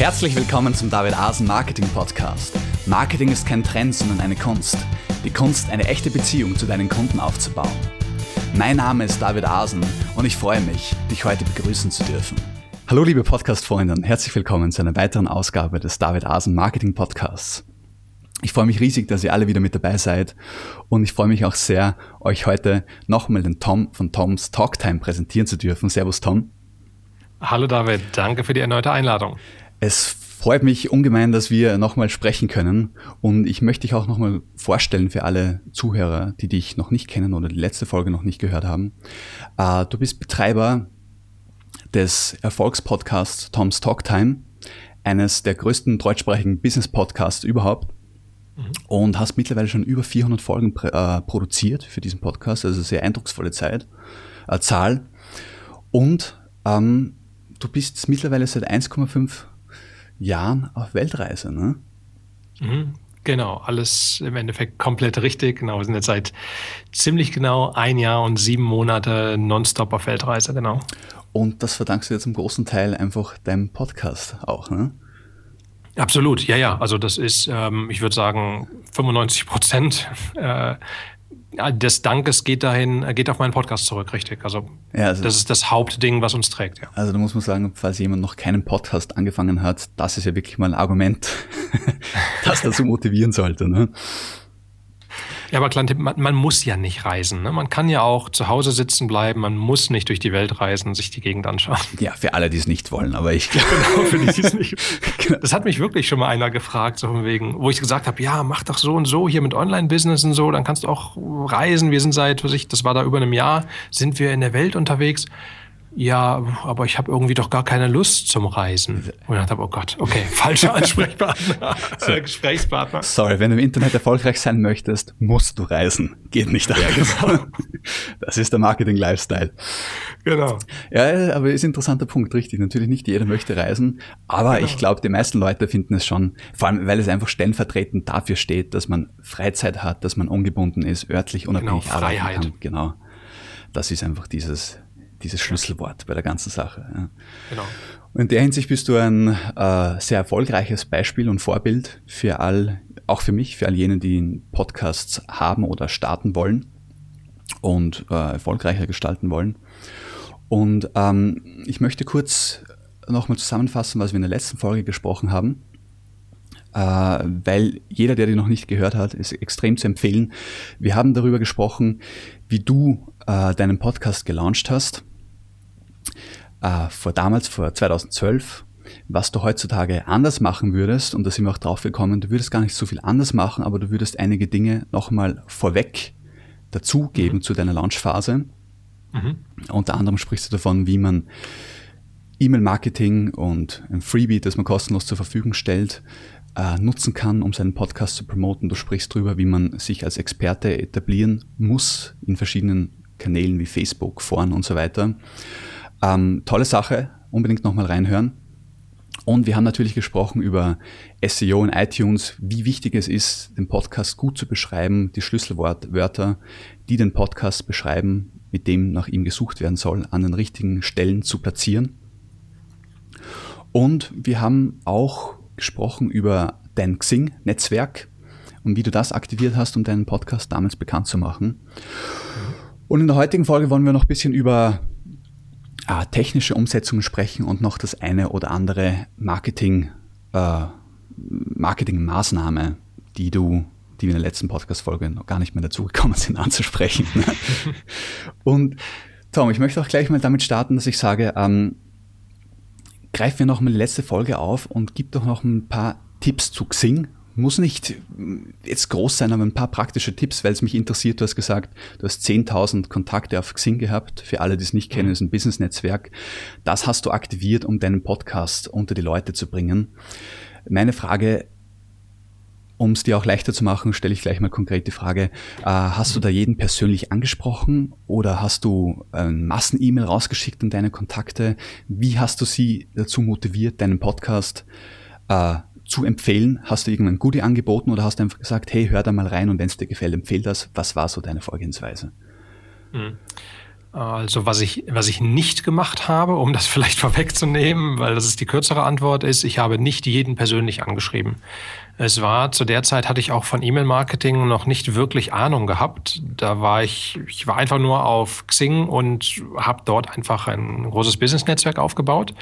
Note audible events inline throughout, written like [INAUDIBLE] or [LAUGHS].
Herzlich willkommen zum David Asen Marketing Podcast. Marketing ist kein Trend, sondern eine Kunst. Die Kunst, eine echte Beziehung zu deinen Kunden aufzubauen. Mein Name ist David Asen und ich freue mich, dich heute begrüßen zu dürfen. Hallo liebe Podcast-Freunde und herzlich willkommen zu einer weiteren Ausgabe des David Asen Marketing Podcasts. Ich freue mich riesig, dass ihr alle wieder mit dabei seid und ich freue mich auch sehr, euch heute nochmal den Tom von Toms Talktime präsentieren zu dürfen. Servus Tom. Hallo David, danke für die erneute Einladung. Es freut mich ungemein, dass wir nochmal sprechen können und ich möchte dich auch nochmal vorstellen für alle Zuhörer, die dich noch nicht kennen oder die letzte Folge noch nicht gehört haben. Äh, du bist Betreiber des Erfolgspodcasts Tom's Talk Time, eines der größten deutschsprachigen Business-Podcasts überhaupt mhm. und hast mittlerweile schon über 400 Folgen äh, produziert für diesen Podcast, also sehr eindrucksvolle Zeit, äh, Zahl. Und ähm, du bist mittlerweile seit 1,5 Jahren auf Weltreise, ne? Mhm, genau, alles im Endeffekt komplett richtig. Genau, wir sind jetzt seit ziemlich genau ein Jahr und sieben Monate nonstop auf Weltreise, genau. Und das verdankst du jetzt zum großen Teil einfach deinem Podcast auch, ne? Absolut, ja, ja. Also das ist, ähm, ich würde sagen, 95 Prozent äh, des Dankes geht dahin, geht auf meinen Podcast zurück, richtig. Also, ja, also, das ist das Hauptding, was uns trägt. Ja. Also da muss man sagen, falls jemand noch keinen Podcast angefangen hat, das ist ja wirklich mal ein Argument, [LAUGHS] das dazu motivieren sollte. Ne? Ja, aber kleiner Tipp, man, man, muss ja nicht reisen. Ne? Man kann ja auch zu Hause sitzen bleiben, man muss nicht durch die Welt reisen und sich die Gegend anschauen. [LAUGHS] Ja, für alle, die es nicht wollen, aber ich glaube. genau, für die, die es nicht. [LAUGHS] Das hat mich wirklich schon mal einer gefragt, so von wegen, wo ich gesagt habe, ja, mach doch so und so hier mit Online-Business und so, dann kannst du auch reisen. Wir sind seit, was ich, das war da über einem Jahr, sind wir in der Welt unterwegs ja, aber ich habe irgendwie doch gar keine Lust zum Reisen. Und ich dachte, oh Gott, okay, [LAUGHS] falscher [LAUGHS] Ansprechpartner, [LAUGHS] so. Gesprächspartner. Sorry, wenn du im Internet erfolgreich sein möchtest, musst du reisen. Geht nicht anders. Ja, genau. Das ist der Marketing-Lifestyle. Genau. Ja, aber ist ein interessanter Punkt, richtig. Natürlich nicht jeder möchte reisen, aber genau. ich glaube, die meisten Leute finden es schon, vor allem, weil es einfach stellvertretend dafür steht, dass man Freizeit hat, dass man ungebunden ist, örtlich unabhängig genau, Freiheit. arbeiten kann. Genau. Das ist einfach dieses dieses Schlüsselwort bei der ganzen Sache. Ja. Genau. Und in der Hinsicht bist du ein äh, sehr erfolgreiches Beispiel und Vorbild für all, auch für mich, für all jene, die Podcasts haben oder starten wollen und äh, erfolgreicher gestalten wollen. Und ähm, ich möchte kurz nochmal zusammenfassen, was wir in der letzten Folge gesprochen haben, äh, weil jeder, der die noch nicht gehört hat, ist extrem zu empfehlen. Wir haben darüber gesprochen, wie du äh, deinen Podcast gelauncht hast äh, vor damals, vor 2012, was du heutzutage anders machen würdest, und da sind wir auch drauf gekommen, du würdest gar nicht so viel anders machen, aber du würdest einige Dinge nochmal vorweg dazugeben mhm. zu deiner Launchphase. Mhm. Unter anderem sprichst du davon, wie man E-Mail-Marketing und ein Freebie, das man kostenlos zur Verfügung stellt, äh, nutzen kann, um seinen Podcast zu promoten. Du sprichst darüber, wie man sich als Experte etablieren muss in verschiedenen Kanälen wie Facebook, Foren und so weiter. Ähm, tolle Sache, unbedingt nochmal reinhören. Und wir haben natürlich gesprochen über SEO in iTunes, wie wichtig es ist, den Podcast gut zu beschreiben, die Schlüsselwörter, die den Podcast beschreiben, mit dem nach ihm gesucht werden soll, an den richtigen Stellen zu platzieren. Und wir haben auch gesprochen über dein Xing-Netzwerk und wie du das aktiviert hast, um deinen Podcast damals bekannt zu machen. Und in der heutigen Folge wollen wir noch ein bisschen über äh, technische Umsetzungen sprechen und noch das eine oder andere Marketing, äh, Marketingmaßnahme, die du, die wir in der letzten Podcast-Folge noch gar nicht mehr dazu gekommen sind [LAUGHS] anzusprechen. und Tom, ich möchte auch gleich mal damit starten, dass ich sage, ähm, greifen wir noch mal die letzte Folge auf und gib doch noch ein paar Tipps zu Xing muss nicht jetzt groß sein, aber ein paar praktische Tipps, weil es mich interessiert. Du hast gesagt, du hast 10.000 Kontakte auf Xing gehabt. Für alle, die es nicht kennen, mhm. ist ein Business-Netzwerk. Das hast du aktiviert, um deinen Podcast unter die Leute zu bringen. Meine Frage, um es dir auch leichter zu machen, stelle ich gleich mal konkret die Frage, äh, hast du da jeden persönlich angesprochen oder hast du ein Massen-E-Mail rausgeschickt an deine Kontakte? Wie hast du sie dazu motiviert, deinen Podcast äh, zu empfehlen? Hast du irgendein Goodie angeboten oder hast du einfach gesagt, hey, hör da mal rein und wenn es dir gefällt, empfehl das? Was war so deine Vorgehensweise? Mhm. Also was ich, was ich nicht gemacht habe, um das [LAUGHS] vielleicht vorwegzunehmen, weil das ist die kürzere Antwort, ist, ich habe nicht jeden persönlich angeschrieben. Es war zu der Zeit hatte ich auch von E-Mail-Marketing noch nicht wirklich Ahnung gehabt. Da war ich, ich war einfach nur auf Xing und habe dort einfach ein großes Business-Netzwerk aufgebaut.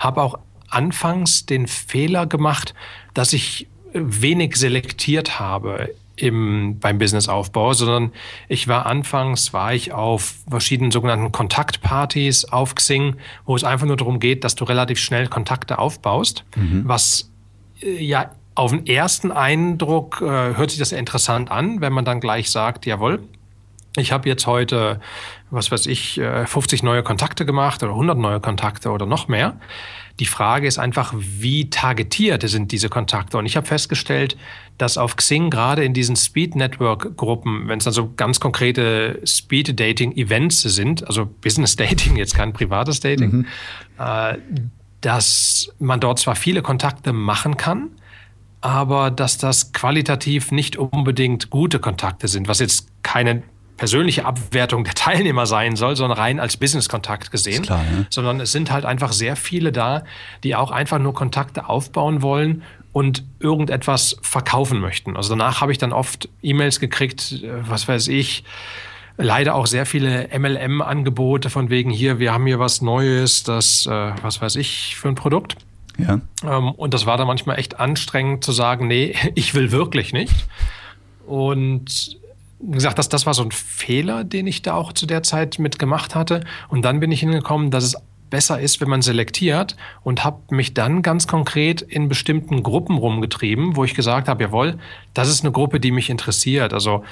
Habe auch anfangs den Fehler gemacht, dass ich wenig selektiert habe im, beim Businessaufbau, sondern ich war anfangs, war ich auf verschiedenen sogenannten Kontaktpartys auf Xing, wo es einfach nur darum geht, dass du relativ schnell Kontakte aufbaust, mhm. was äh, ja auf den ersten Eindruck äh, hört sich das interessant an, wenn man dann gleich sagt, jawohl, ich habe jetzt heute, was weiß ich, 50 äh, neue Kontakte gemacht oder 100 neue Kontakte oder noch mehr. Die Frage ist einfach, wie targetiert sind diese Kontakte? Und ich habe festgestellt, dass auf Xing gerade in diesen Speed-Network-Gruppen, wenn es dann so ganz konkrete Speed-Dating-Events sind, also Business-Dating, [LAUGHS] jetzt kein privates Dating, mhm. äh, dass man dort zwar viele Kontakte machen kann, aber dass das qualitativ nicht unbedingt gute Kontakte sind, was jetzt keine persönliche Abwertung der Teilnehmer sein soll, sondern rein als Business-Kontakt gesehen. Klar, ne? Sondern es sind halt einfach sehr viele da, die auch einfach nur Kontakte aufbauen wollen und irgendetwas verkaufen möchten. Also danach habe ich dann oft E-Mails gekriegt, äh, was weiß ich, leider auch sehr viele MLM-Angebote von wegen hier, wir haben hier was Neues, das, äh, was weiß ich, für ein Produkt. Ja. Ähm, und das war dann manchmal echt anstrengend zu sagen, nee, [LAUGHS] ich will wirklich nicht. Und gesagt, dass das war so ein Fehler, den ich da auch zu der Zeit mitgemacht hatte. Und dann bin ich hingekommen, dass es besser ist, wenn man selektiert und habe mich dann ganz konkret in bestimmten Gruppen rumgetrieben, wo ich gesagt habe, jawohl, das ist eine Gruppe, die mich interessiert. Also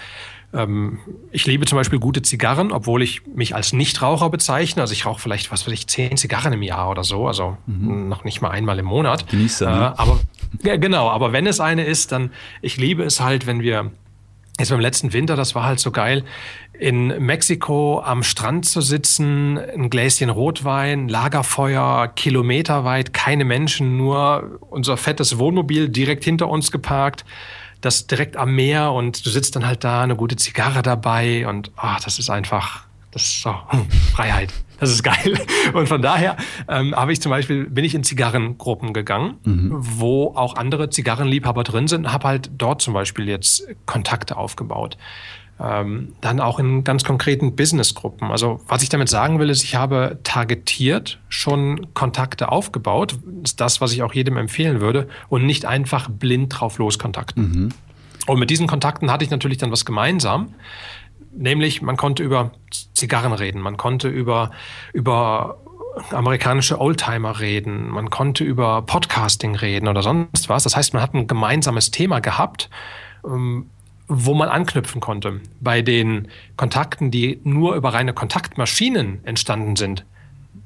ähm, ich liebe zum Beispiel gute Zigarren, obwohl ich mich als Nichtraucher bezeichne. Also ich rauche vielleicht, was weiß ich, zehn Zigarren im Jahr oder so, also mhm. noch nicht mal einmal im Monat. Genieße, ne? äh, aber ja, genau, aber wenn es eine ist, dann ich liebe es halt, wenn wir Jetzt beim letzten Winter, das war halt so geil, in Mexiko am Strand zu sitzen, ein Gläschen Rotwein, Lagerfeuer, kilometerweit, keine Menschen, nur unser fettes Wohnmobil direkt hinter uns geparkt, das direkt am Meer und du sitzt dann halt da, eine gute Zigarre dabei und ach, das ist einfach, das ist so hm, Freiheit. Das ist geil. [LAUGHS] Und von daher ähm, habe ich zum Beispiel, bin ich in Zigarrengruppen gegangen, mhm. wo auch andere Zigarrenliebhaber drin sind, habe halt dort zum Beispiel jetzt Kontakte aufgebaut. Ähm, dann auch in ganz konkreten Businessgruppen. Also was ich damit sagen will, ist, ich habe targetiert schon Kontakte aufgebaut. Das ist das, was ich auch jedem empfehlen würde und nicht einfach blind drauf los kontakten. Mhm. Und mit diesen Kontakten hatte ich natürlich dann was gemeinsam. Nämlich, man konnte über Zigarren reden, man konnte über, über amerikanische Oldtimer reden, man konnte über Podcasting reden oder sonst was. Das heißt, man hat ein gemeinsames Thema gehabt, ähm, wo man anknüpfen konnte. Bei den Kontakten, die nur über reine Kontaktmaschinen entstanden sind,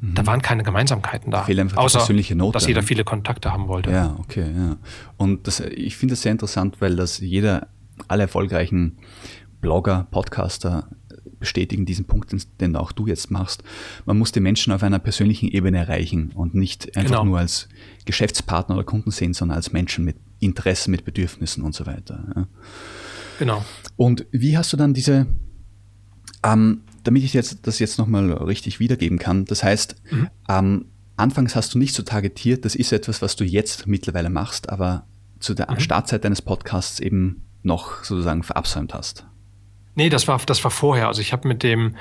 mhm. da waren keine Gemeinsamkeiten da. Fehlt einfach außer, persönliche Note. dass jeder viele Kontakte haben wollte. Ja, okay. Ja. Und das, ich finde das sehr interessant, weil das jeder, alle erfolgreichen Blogger, Podcaster bestätigen diesen Punkt, den auch du jetzt machst. Man muss die Menschen auf einer persönlichen Ebene erreichen und nicht einfach genau. nur als Geschäftspartner oder Kunden sehen, sondern als Menschen mit Interessen, mit Bedürfnissen und so weiter. Ja. Genau. Und wie hast du dann diese, ähm, damit ich jetzt das jetzt nochmal richtig wiedergeben kann, das heißt, mhm. ähm, anfangs hast du nicht so targetiert, das ist etwas, was du jetzt mittlerweile machst, aber zu der mhm. Startzeit deines Podcasts eben noch sozusagen verabsäumt hast. Nee, das war, das war vorher. Also ich habe mit dem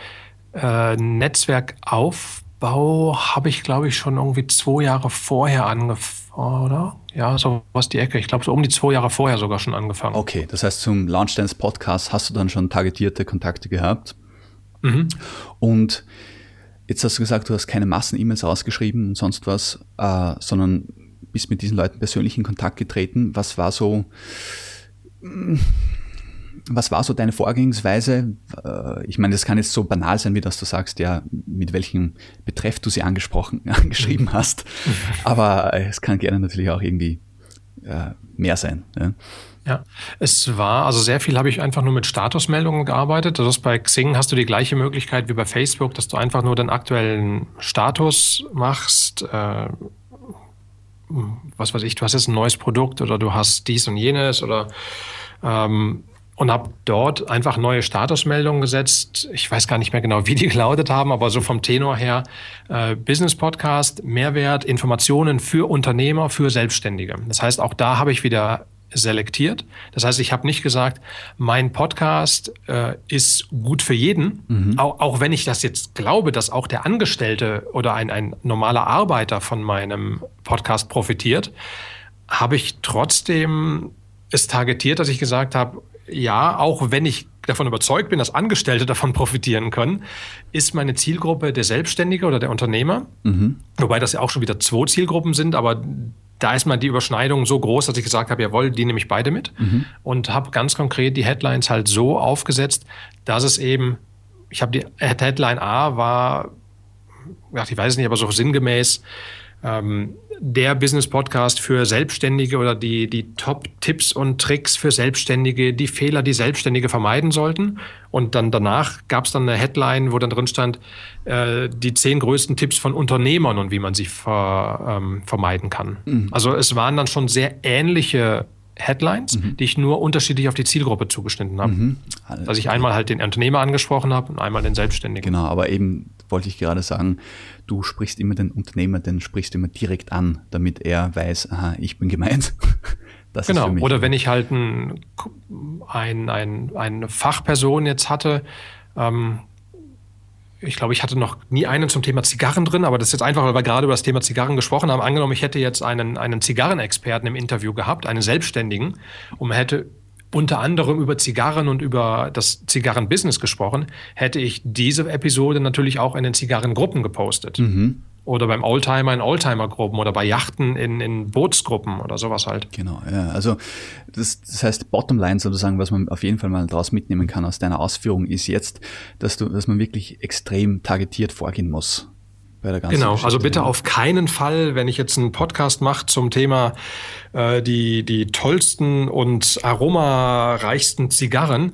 äh, Netzwerkaufbau, habe ich glaube ich schon irgendwie zwei Jahre vorher angefangen, oder? Ja, so was die Ecke. Ich glaube so um die zwei Jahre vorher sogar schon angefangen. Okay, das heißt zum Launch deines Podcasts hast du dann schon targetierte Kontakte gehabt. Mhm. Und jetzt hast du gesagt, du hast keine Massen-E-Mails ausgeschrieben und sonst was, äh, sondern bist mit diesen Leuten persönlich in Kontakt getreten. Was war so was war so deine Vorgehensweise? Äh, ich meine, das kann jetzt so banal sein, wie dass du sagst, ja, mit welchem Betreff du sie angesprochen, [LAUGHS] angeschrieben hast. Aber es kann gerne natürlich auch irgendwie äh, mehr sein. Ja. Ja, es war, also sehr viel habe ich einfach nur mit Statusmeldungen gearbeitet. Das ist bei Xing hast du die gleiche Möglichkeit wie bei Facebook, dass du einfach nur den aktuellen Status machst. Äh, was weiß ich, du hast jetzt ein neues Produkt oder du hast dies und jenes oder ähm, und habe dort einfach neue Statusmeldungen gesetzt. Ich weiß gar nicht mehr genau, wie die gelautet haben, aber so vom Tenor her äh, Business Podcast, Mehrwert, Informationen für Unternehmer, für Selbstständige. Das heißt, auch da habe ich wieder selektiert. Das heißt, ich habe nicht gesagt, mein Podcast äh, ist gut für jeden, mhm. auch, auch wenn ich das jetzt glaube, dass auch der Angestellte oder ein, ein normaler Arbeiter von meinem Podcast profitiert, habe ich trotzdem es targetiert, dass ich gesagt habe, ja, auch wenn ich davon überzeugt bin, dass Angestellte [LAUGHS] davon profitieren können, ist meine Zielgruppe der Selbstständige oder der Unternehmer. Mhm. Wobei das ja auch schon wieder zwei Zielgruppen sind, aber da ist mal die Überschneidung so groß, dass ich gesagt habe, jawohl, die nehme ich beide mit. Mhm. Und habe ganz konkret die Headlines halt so aufgesetzt, dass es eben, ich habe die Headline A war, ich weiß nicht, aber so sinngemäß, ähm, der Business-Podcast für Selbstständige oder die, die Top-Tipps und Tricks für Selbstständige, die Fehler, die Selbstständige vermeiden sollten. Und dann danach gab es dann eine Headline, wo dann drin stand, äh, die zehn größten Tipps von Unternehmern und wie man sie ver, ähm, vermeiden kann. Mhm. Also es waren dann schon sehr ähnliche Headlines, mhm. die ich nur unterschiedlich auf die Zielgruppe zugeschnitten habe. Mhm. Dass ich einmal halt den Unternehmer angesprochen habe und einmal den Selbstständigen. Genau, aber eben wollte ich gerade sagen, du sprichst immer den Unternehmer, den sprichst du immer direkt an, damit er weiß, aha, ich bin gemeint. [LAUGHS] Das genau, oder wenn ich halt ein, ein, ein, eine Fachperson jetzt hatte, ähm, ich glaube, ich hatte noch nie einen zum Thema Zigarren drin, aber das ist jetzt einfach, weil wir gerade über das Thema Zigarren gesprochen haben. Angenommen, ich hätte jetzt einen, einen Zigarrenexperten im Interview gehabt, einen Selbstständigen, und hätte unter anderem über Zigarren und über das Zigarrenbusiness gesprochen, hätte ich diese Episode natürlich auch in den Zigarrengruppen gepostet. Mhm. Oder beim Oldtimer in Oldtimer-Gruppen oder bei Yachten in, in Bootsgruppen oder sowas halt. Genau, ja. Also das, das heißt, Bottomline sozusagen, was man auf jeden Fall mal daraus mitnehmen kann aus deiner Ausführung, ist jetzt, dass du, dass man wirklich extrem targetiert vorgehen muss bei der ganzen Genau, Geschichte. also bitte auf keinen Fall, wenn ich jetzt einen Podcast mache zum Thema äh, die, die tollsten und aromareichsten Zigarren,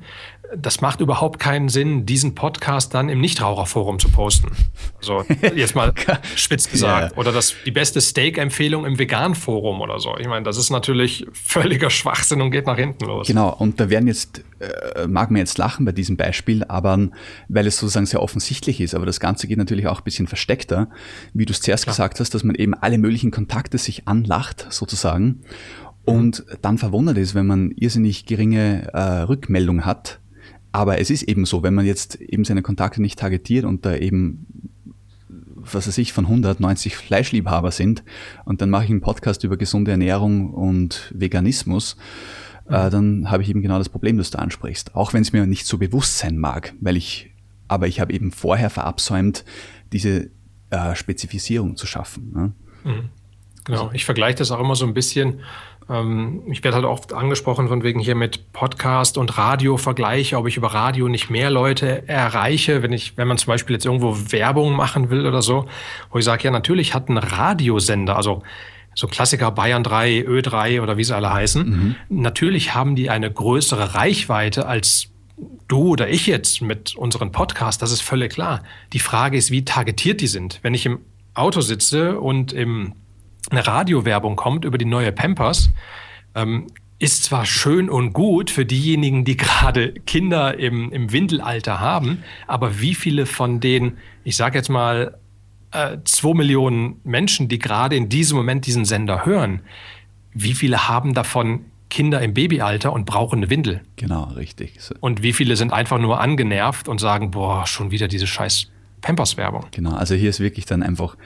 das macht überhaupt keinen Sinn, diesen Podcast dann im Nichtraucherforum zu posten. Also jetzt mal [LAUGHS] spitz gesagt. Ja. Oder das, die beste Steak-Empfehlung im Vegan-Forum oder so. Ich meine, das ist natürlich völliger Schwachsinn und geht nach hinten los. Genau, und da werden jetzt, äh, mag man jetzt lachen bei diesem Beispiel, aber weil es sozusagen sehr offensichtlich ist, aber das Ganze geht natürlich auch ein bisschen versteckter, wie du es zuerst Klar. gesagt hast, dass man eben alle möglichen Kontakte sich anlacht, sozusagen. Und dann verwundert ist, wenn man irrsinnig geringe äh, Rückmeldung hat, aber es ist eben so, wenn man jetzt eben seine Kontakte nicht targetiert und da eben, was weiß ich, von 190 Fleischliebhaber sind und dann mache ich einen Podcast über gesunde Ernährung und Veganismus, äh, dann habe ich eben genau das Problem, das du ansprichst. Auch wenn es mir nicht so bewusst sein mag, weil ich, aber ich habe eben vorher verabsäumt, diese äh, Spezifisierung zu schaffen. Ne? Mhm. Genau, ich vergleiche das auch immer so ein bisschen ich werde halt oft angesprochen von wegen hier mit Podcast und Radio vergleiche, ob ich über Radio nicht mehr Leute erreiche, wenn ich, wenn man zum Beispiel jetzt irgendwo Werbung machen will oder so, wo ich sage, ja, natürlich hat ein Radiosender, also so Klassiker Bayern 3, Ö3 oder wie sie alle heißen, mhm. natürlich haben die eine größere Reichweite als du oder ich jetzt mit unseren Podcasts, das ist völlig klar. Die Frage ist, wie targetiert die sind. Wenn ich im Auto sitze und im eine Radiowerbung kommt über die neue Pampers, ähm, ist zwar schön und gut für diejenigen, die [LAUGHS] gerade Kinder im, im Windelalter haben, aber wie viele von den, ich sage jetzt mal, äh, zwei Millionen Menschen, die gerade in diesem Moment diesen Sender hören, wie viele haben davon Kinder im Babyalter und brauchen eine Windel? Genau, richtig. Und wie viele sind einfach nur angenervt und sagen, boah, schon wieder diese scheiß Pampers-Werbung. Genau, also hier ist wirklich dann einfach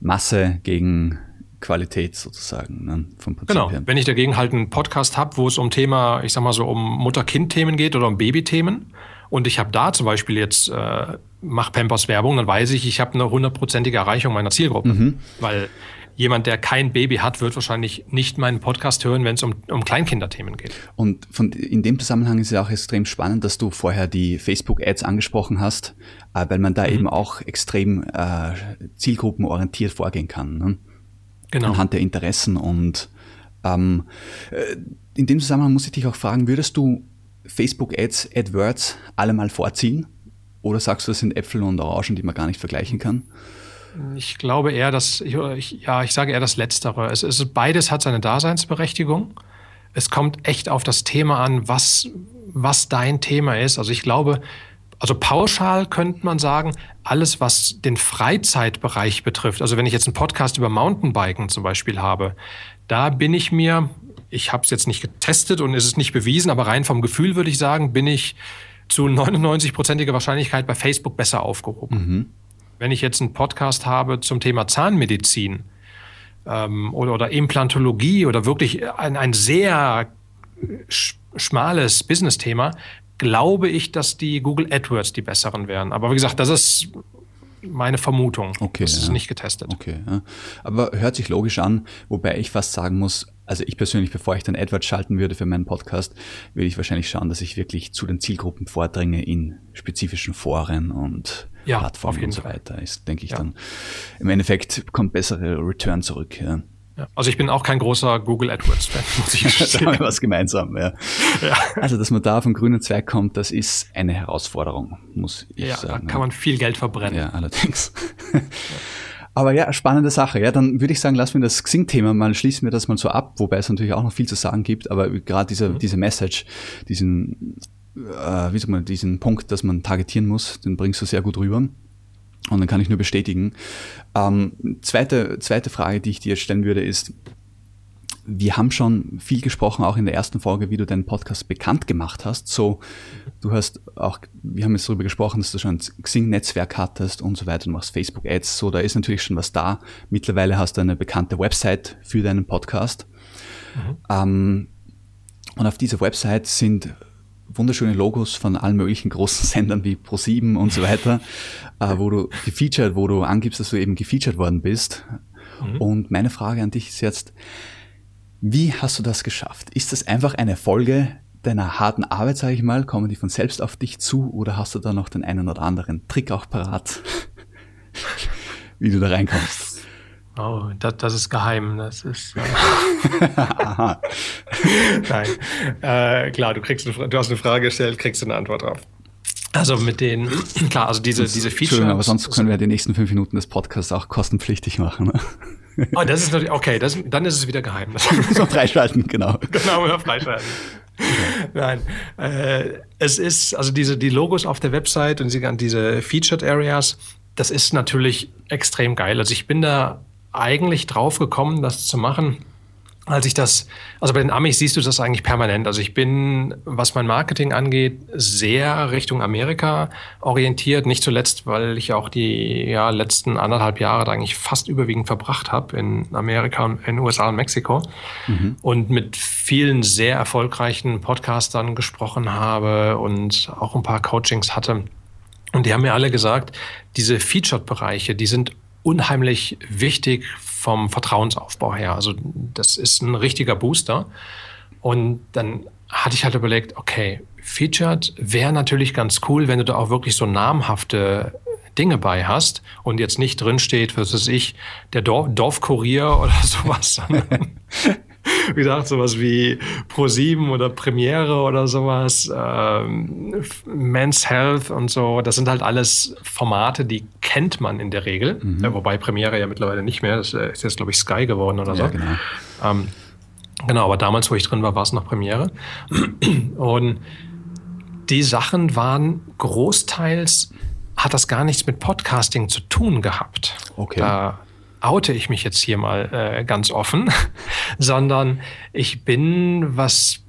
Masse gegen Qualität sozusagen ne, vom Prinzip genau. her. Wenn ich dagegen halt einen Podcast habe, wo es um Thema, ich sag mal so, um Mutter-Kind-Themen geht oder um Baby-Themen und ich habe da zum Beispiel jetzt, äh, mach Pampers Werbung, dann weiß ich, ich habe eine hundertprozentige Erreichung meiner Zielgruppe. Mhm. Weil jemand, der kein Baby hat, wird wahrscheinlich nicht meinen Podcast hören, wenn es um, um Kleinkinderthemen geht. Und von, in dem Zusammenhang ist es auch extrem spannend, dass du vorher die Facebook-Ads angesprochen hast, äh, weil man da mhm. eben auch extrem äh, zielgruppenorientiert vorgehen kann. Ne? Genau. anhand der Interessen. Und ähm, äh, in dem Zusammenhang muss ich dich auch fragen, würdest du Facebook-Ads, AdWords alle mal vorziehen? Oder sagst du, das sind Äpfel und Orangen, die man gar nicht vergleichen kann? Ich glaube eher, dass, ich, ja, ich sage eher das Letztere. Es ist, beides hat seine Daseinsberechtigung. es kommt echt auf das Thema an, was, was dein Thema ist. Also ich glaube, also pauschal könnte man sagen, alles, was den Freizeitbereich betrifft, also wenn ich jetzt einen Podcast über Mountainbiken zum Beispiel habe, da bin ich mir, ich habe es jetzt nicht getestet und es ist nicht bewiesen, aber rein vom Gefühl würde ich sagen, bin ich zu 99-prozentiger Wahrscheinlichkeit bei Facebook besser aufgehoben. Mhm. Wenn ich jetzt einen Podcast habe zum Thema Zahnmedizin ähm, oder, oder Implantologie oder wirklich ein, ein sehr schmales Business-Thema, glaube ich, dass die Google AdWords die besseren wären. Aber wie gesagt, das ist meine Vermutung. Okay. Das ist ja. nicht getestet. Okay. Ja. Aber hört sich logisch an, wobei ich fast sagen muss, also ich persönlich, bevor ich dann AdWords schalten würde für meinen Podcast, würde ich wahrscheinlich schauen, dass ich wirklich zu den Zielgruppen vordringe in spezifischen Foren und ja, Plattformen und so weiter. Ist, denke ich, dann im Endeffekt kommt bessere Return zurück. Ja. Ja. Also ich bin auch kein großer Google AdWords-Fan, muss ich sagen. [LAUGHS] da haben wir was gemeinsam, ja. ja. Also, dass man da vom grünen Zweig kommt, das ist eine Herausforderung, muss ich ja, sagen. Ja, da kann man viel Geld verbrennen. Ja, allerdings. [LAUGHS] Aber ja, spannende Sache. Ja, dann würde ich sagen, lassen wir das Xing-Thema mal, schließen wir das mal so ab, wobei es natürlich auch noch viel zu sagen gibt, aber gerade diese, mhm. diese Message, diesen, äh, wie sagt man, diesen Punkt, dass man targetieren muss, den bringst du sehr gut rüber. Und dann kann ich nur bestätigen. Ähm, zweite, zweite Frage, die ich dir stellen würde, ist, wir haben schon viel gesprochen, auch in der ersten Folge, wie du deinen Podcast bekannt gemacht hast. So, du hast auch, wir haben jetzt darüber gesprochen, dass du schon ein Xing-Netzwerk hattest und so weiter, du machst Facebook-Ads, so, da ist natürlich schon was da. Mittlerweile hast du eine bekannte Website für deinen Podcast. Mhm. Ähm, und auf dieser Website sind wunderschöne Logos von allen möglichen großen [LAUGHS] Sendern wie Pro7 und so weiter, äh, wo du gefeatured, wo du angibst, dass du eben gefeatured worden bist. Mhm. Und meine Frage an dich ist jetzt, wie hast du das geschafft? Ist das einfach eine Folge deiner harten Arbeit, sage ich mal? Kommen die von selbst auf dich zu oder hast du da noch den einen oder anderen Trick auch parat, [LAUGHS] wie du da reinkommst? Oh, das, das ist geheim. Das ist. Äh [LAUGHS] Nein. Äh, klar, du, kriegst eine, du hast eine Frage gestellt, kriegst du eine Antwort drauf. Also mit den, [CLEARS THROAT] klar, also diese, diese Features. aber sonst können wir die nächsten fünf Minuten des Podcasts auch kostenpflichtig machen. Ne? Oh, das ist natürlich, okay, das, dann ist es wieder geheim. [LAUGHS] so freischalten, genau. [LAUGHS] Genau, oder freischalten. Nein, äh, es ist, also diese, die Logos auf der Website und diese Featured Areas, das ist natürlich extrem geil. Also ich bin da eigentlich drauf gekommen, das zu machen, als ich das, also bei den Amis siehst du das eigentlich permanent. Also ich bin, was mein Marketing angeht, sehr Richtung Amerika orientiert. Nicht zuletzt, weil ich auch die ja, letzten anderthalb Jahre da eigentlich fast überwiegend verbracht habe in Amerika, in den USA und Mexiko. Mhm. Und mit vielen sehr erfolgreichen Podcastern gesprochen habe und auch ein paar Coachings hatte. Und die haben mir alle gesagt, diese Featured-Bereiche, die sind unheimlich wichtig vom Vertrauensaufbau her. Also das ist ein richtiger Booster. Und dann hatte ich halt überlegt, okay, Featured wäre natürlich ganz cool, wenn du da auch wirklich so namhafte Dinge bei hast und jetzt nicht drinsteht, was weiß ich, der Dorf, Dorfkurier oder [LAUGHS] sowas, [LAUGHS] wie gesagt, sowas wie Pro7 oder Premiere oder sowas, ähm, Men's Health und so, das sind halt alles Formate, die kennt man in der Regel, mhm. ja, wobei Premiere ja mittlerweile nicht mehr, das ist jetzt, glaube ich, Sky geworden oder so. Ja, genau. Ähm, genau, aber damals, wo ich drin war, war es noch Premiere. Und die Sachen waren großteils hat das gar nichts mit Podcasting zu tun gehabt. Okay. Da oute ich mich jetzt hier mal äh, ganz offen, [LAUGHS] sondern ich bin, was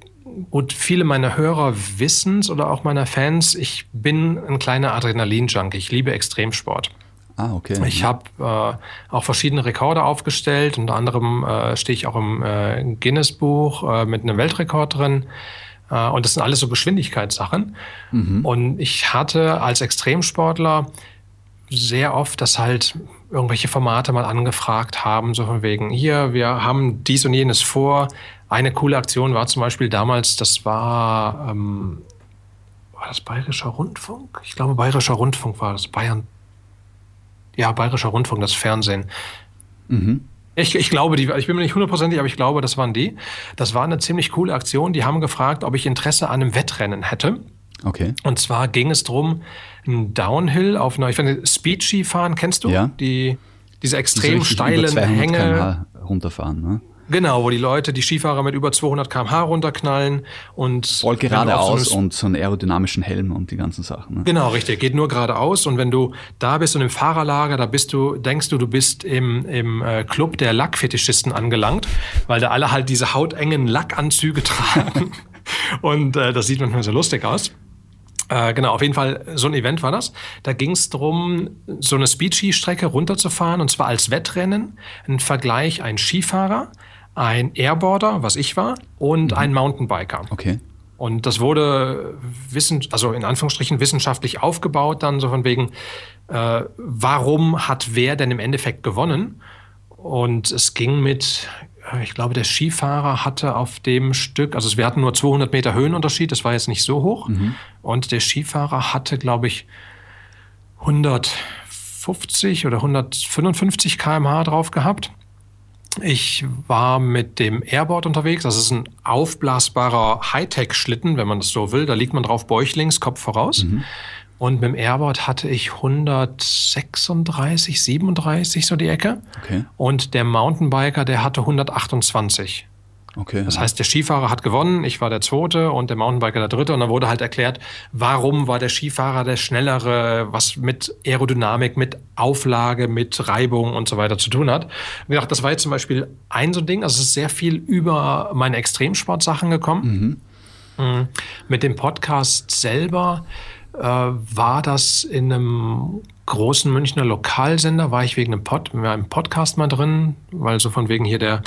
gut viele meiner Hörer wissen oder auch meiner Fans, ich bin ein kleiner Adrenalin-Junkie. Ich liebe Extremsport. Ah, okay. Ich habe äh, auch verschiedene Rekorde aufgestellt. Unter anderem äh, stehe ich auch im äh, Guinness-Buch äh, mit einem Weltrekord drin. Äh, und das sind alles so Geschwindigkeitssachen. Mhm. Und ich hatte als Extremsportler sehr oft, dass halt irgendwelche Formate mal angefragt haben, so von wegen, hier, wir haben dies und jenes vor. Eine coole Aktion war zum Beispiel damals, das war, ähm, war das Bayerischer Rundfunk? Ich glaube, Bayerischer Rundfunk war das. Bayern. Ja, Bayerischer Rundfunk, das Fernsehen. Mhm. Ich, ich glaube, die, ich bin mir nicht hundertprozentig, aber ich glaube, das waren die. Das war eine ziemlich coole Aktion. Die haben gefragt, ob ich Interesse an einem Wettrennen hätte. Okay. Und zwar ging es darum, ein Downhill auf einer, ich finde, Speed-Ski fahren, kennst du? Ja. Die, diese extrem steilen Hänge. runterfahren, ne? Genau, wo die Leute, die Skifahrer mit über 200 km/h runterknallen und voll geradeaus so und so einen aerodynamischen Helm und die ganzen Sachen. Ne? Genau, richtig. Geht nur geradeaus und wenn du da bist und im Fahrerlager, da bist du, denkst du, du bist im, im äh, Club der Lackfetischisten angelangt, weil da alle halt diese hautengen Lackanzüge [LAUGHS] tragen und äh, das sieht manchmal so lustig aus. Äh, genau, auf jeden Fall so ein Event war das. Da ging es darum, so eine Speed-Ski-Strecke runterzufahren und zwar als Wettrennen. Ein Vergleich, ein Skifahrer, ein Airboarder, was ich war, und mhm. ein Mountainbiker. Okay. Und das wurde wissen, also in Anführungsstrichen wissenschaftlich aufgebaut, dann so von wegen, äh, warum hat wer denn im Endeffekt gewonnen? Und es ging mit, ich glaube, der Skifahrer hatte auf dem Stück, also wir hatten nur 200 Meter Höhenunterschied, das war jetzt nicht so hoch. Mhm. Und der Skifahrer hatte, glaube ich, 150 oder 155 km/h drauf gehabt. Ich war mit dem Airboard unterwegs. Das ist ein aufblasbarer Hightech-Schlitten, wenn man das so will. Da liegt man drauf bäuchlings, Kopf voraus. Mhm. Und mit dem Airboard hatte ich 136, 37 so die Ecke. Okay. Und der Mountainbiker, der hatte 128. Okay. Das heißt, der Skifahrer hat gewonnen, ich war der Zweite und der Mountainbiker der Dritte. Und dann wurde halt erklärt, warum war der Skifahrer der Schnellere, was mit Aerodynamik, mit Auflage, mit Reibung und so weiter zu tun hat. Und gedacht, das war jetzt zum Beispiel ein so Ding. Also es ist sehr viel über meine Extremsportsachen gekommen. Mhm. Mhm. Mit dem Podcast selber war das in einem großen Münchner Lokalsender, war ich wegen einem, Pod, einem Podcast mal drin, weil so von wegen hier der,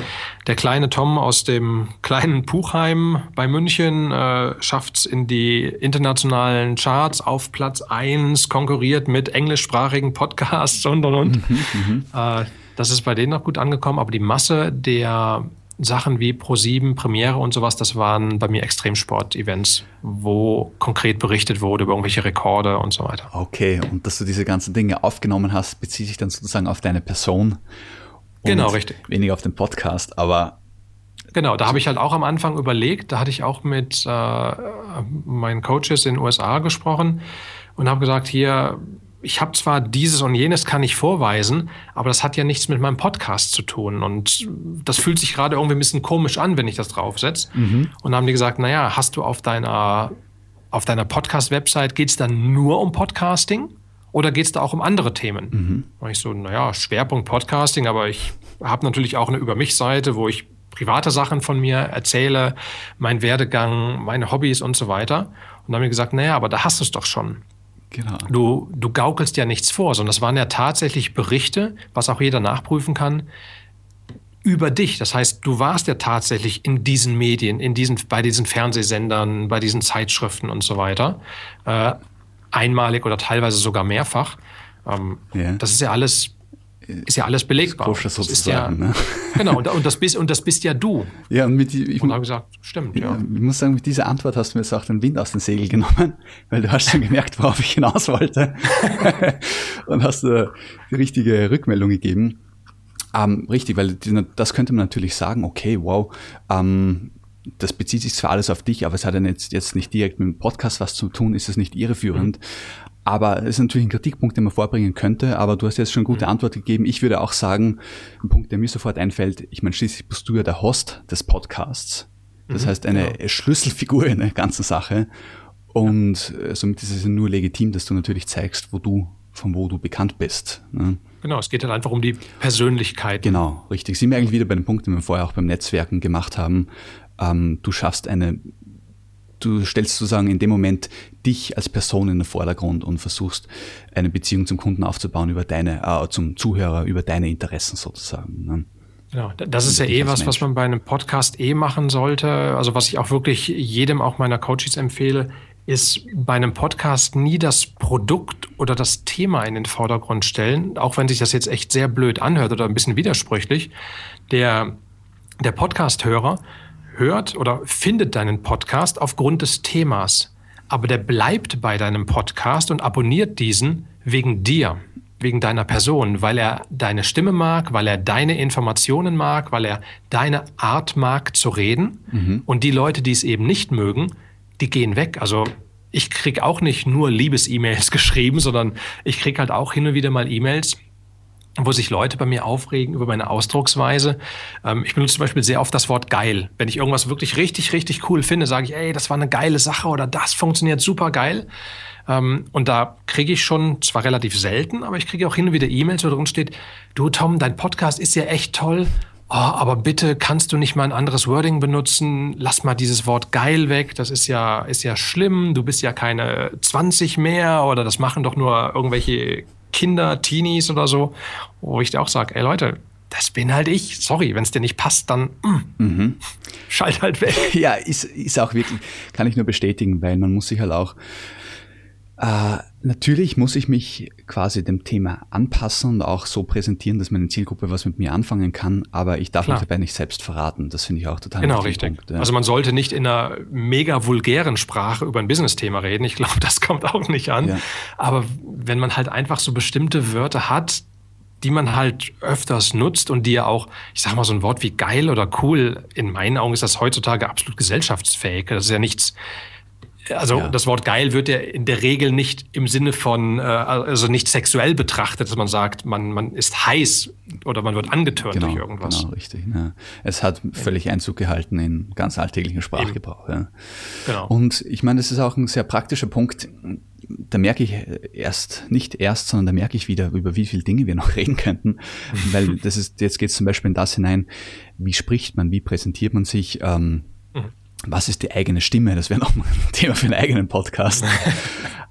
der kleine Tom aus dem [LAUGHS] kleinen Puchheim bei München äh, schafft es in die internationalen Charts auf Platz 1, konkurriert mit englischsprachigen Podcasts und und und. Mhm, mhm, äh, das ist bei denen noch gut angekommen, aber die Masse der Sachen wie Pro7, Premiere und sowas, das waren bei mir Extremsport-Events, wo konkret berichtet wurde über irgendwelche Rekorde und so weiter. Okay, und dass du diese ganzen Dinge aufgenommen hast, bezieht sich dann sozusagen auf deine Person. Genau, richtig. Weniger auf den Podcast, aber. Genau, da habe ich halt auch am Anfang überlegt, da hatte ich auch mit äh, meinen Coaches in den USA gesprochen und habe gesagt, hier, ich habe zwar dieses und jenes kann ich vorweisen, aber das hat ja nichts mit meinem Podcast zu tun. Und das fühlt sich gerade irgendwie ein bisschen komisch an, wenn ich das draufsetze. Mhm. Und dann haben die gesagt, naja, hast du auf deiner, auf deiner Podcast-Website, geht es dann nur um Podcasting oder geht es da auch um andere Themen? Mhm. Und ich so, naja, Schwerpunkt Podcasting, aber ich habe natürlich auch eine Über mich-Seite, wo ich private Sachen von mir erzähle, mein Werdegang, meine Hobbys und so weiter. Und dann haben wir gesagt, naja, aber da hast du es doch schon. Genau. Du, du gaukelst ja nichts vor, sondern das waren ja tatsächlich Berichte, was auch jeder nachprüfen kann, über dich. Das heißt, du warst ja tatsächlich in diesen Medien, in diesen, bei diesen Fernsehsendern, bei diesen Zeitschriften und so weiter. Äh, einmalig oder teilweise sogar mehrfach. Ähm, yeah. Das ist ja alles ist ja alles belegbar. Das das ist ja, ne? [LAUGHS] Genau, und, und, das bist, und das bist ja du. Ja, und mit, ich, und habe gesagt, stimmt, ja. Ich muss sagen, mit dieser Antwort hast du mir jetzt auch den Wind aus den Segeln genommen, [LAUGHS] weil du hast schon gemerkt, worauf ich hinaus wollte. [LAUGHS] und hast äh, die richtige Rückmeldung gegeben. Ähm, richtig, weil das könnte man natürlich sagen, okay, wow, ähm, das bezieht sich zwar alles auf dich, aber es hat ja jetzt, jetzt nicht direkt mit dem Podcast was zu tun, ist es nicht irreführend. Mhm. Aber es ist natürlich ein Kritikpunkt, den man vorbringen könnte, aber du hast jetzt schon gute mhm. Antwort gegeben. Ich würde auch sagen, ein Punkt, der mir sofort einfällt, ich meine, schließlich bist du ja der Host des Podcasts. Das mhm, heißt, eine ja. Schlüsselfigur in der ganzen Sache. Und ja. Äh, somit ist es nur legitim, dass du natürlich zeigst, wo du, von wo du bekannt bist. Ne? Genau, es geht halt einfach um die Persönlichkeit. Genau, richtig. Sind wir eigentlich wieder bei dem Punkt, den wir vorher auch beim Netzwerken gemacht haben. Ähm, du schaffst eine du stellst sozusagen in dem Moment dich als Person in den Vordergrund und versuchst eine Beziehung zum Kunden aufzubauen über deine, äh, zum Zuhörer, über deine Interessen sozusagen. Ne? Genau, das ist ja eh was, Mensch. was man bei einem Podcast eh machen sollte. Also was ich auch wirklich jedem, auch meiner Coaches empfehle, ist bei einem Podcast nie das Produkt oder das Thema in den Vordergrund stellen, auch wenn sich das jetzt echt sehr blöd anhört oder ein bisschen widersprüchlich. Der, der Podcast-Hörer hört oder findet deinen Podcast aufgrund des Themas. Aber der bleibt bei deinem Podcast und abonniert diesen wegen dir, wegen deiner Person, weil er deine Stimme mag, weil er deine Informationen mag, weil er deine Art mag zu reden. Mhm. Und die Leute, die es eben nicht mögen, die gehen weg. Also ich kriege auch nicht nur Liebes-E-Mails [LAUGHS] geschrieben, sondern ich kriege halt auch hin und wieder mal E-Mails, wo sich Leute bei mir aufregen über meine Ausdrucksweise. Ähm, ich benutze zum Beispiel sehr oft das Wort geil. Wenn ich irgendwas wirklich richtig, richtig cool finde, sage ich, ey, das war eine geile Sache oder das funktioniert super geil. Ähm, und da kriege ich schon, zwar relativ selten, aber ich kriege auch hin und wieder E-Mails, wo drin steht, du Tom, dein Podcast ist ja echt toll. Oh, aber bitte kannst du nicht mal ein anderes Wording benutzen? Lass mal dieses Wort geil weg. Das ist ja, ist ja schlimm. Du bist ja keine 20 mehr oder das machen doch nur irgendwelche Kinder, Teenies oder so, wo ich dir auch sage, ey Leute, das bin halt ich. Sorry, wenn es dir nicht passt, dann mm, mhm. schalt halt weg. [LAUGHS] Ja, ist, ist auch wirklich, kann ich nur bestätigen, weil man muss sich halt auch äh, natürlich muss ich mich quasi dem Thema anpassen und auch so präsentieren, dass meine Zielgruppe was mit mir anfangen kann, aber ich darf Klar. mich dabei nicht selbst verraten. Das finde ich auch total Genau, richtig. Punkt, ja. Also man sollte nicht in einer mega vulgären Sprache über ein Business-Thema reden. Ich glaube, das kommt auch nicht an. Ja. Aber wenn man halt einfach so bestimmte Wörter hat, die man halt öfters nutzt und die ja auch, ich sag mal, so ein Wort wie geil oder cool, in meinen Augen ist das heutzutage absolut gesellschaftsfähig. Das ist ja nichts, also ja. das Wort geil wird ja in der Regel nicht im Sinne von, äh, also nicht sexuell betrachtet, dass man sagt, man, man ist heiß oder man wird angetörnt genau, durch irgendwas. Genau, richtig. Ja. Es hat völlig Einzug gehalten in ganz alltäglichen Sprachgebrauch. Ja. Genau. Und ich meine, das ist auch ein sehr praktischer Punkt. Da merke ich erst, nicht erst, sondern da merke ich wieder, über wie viele Dinge wir noch [LAUGHS] reden könnten. Weil das ist, jetzt geht es zum Beispiel in das hinein, wie spricht man, wie präsentiert man sich, ähm, was ist die eigene Stimme? Das wäre noch mal ein Thema für einen eigenen Podcast.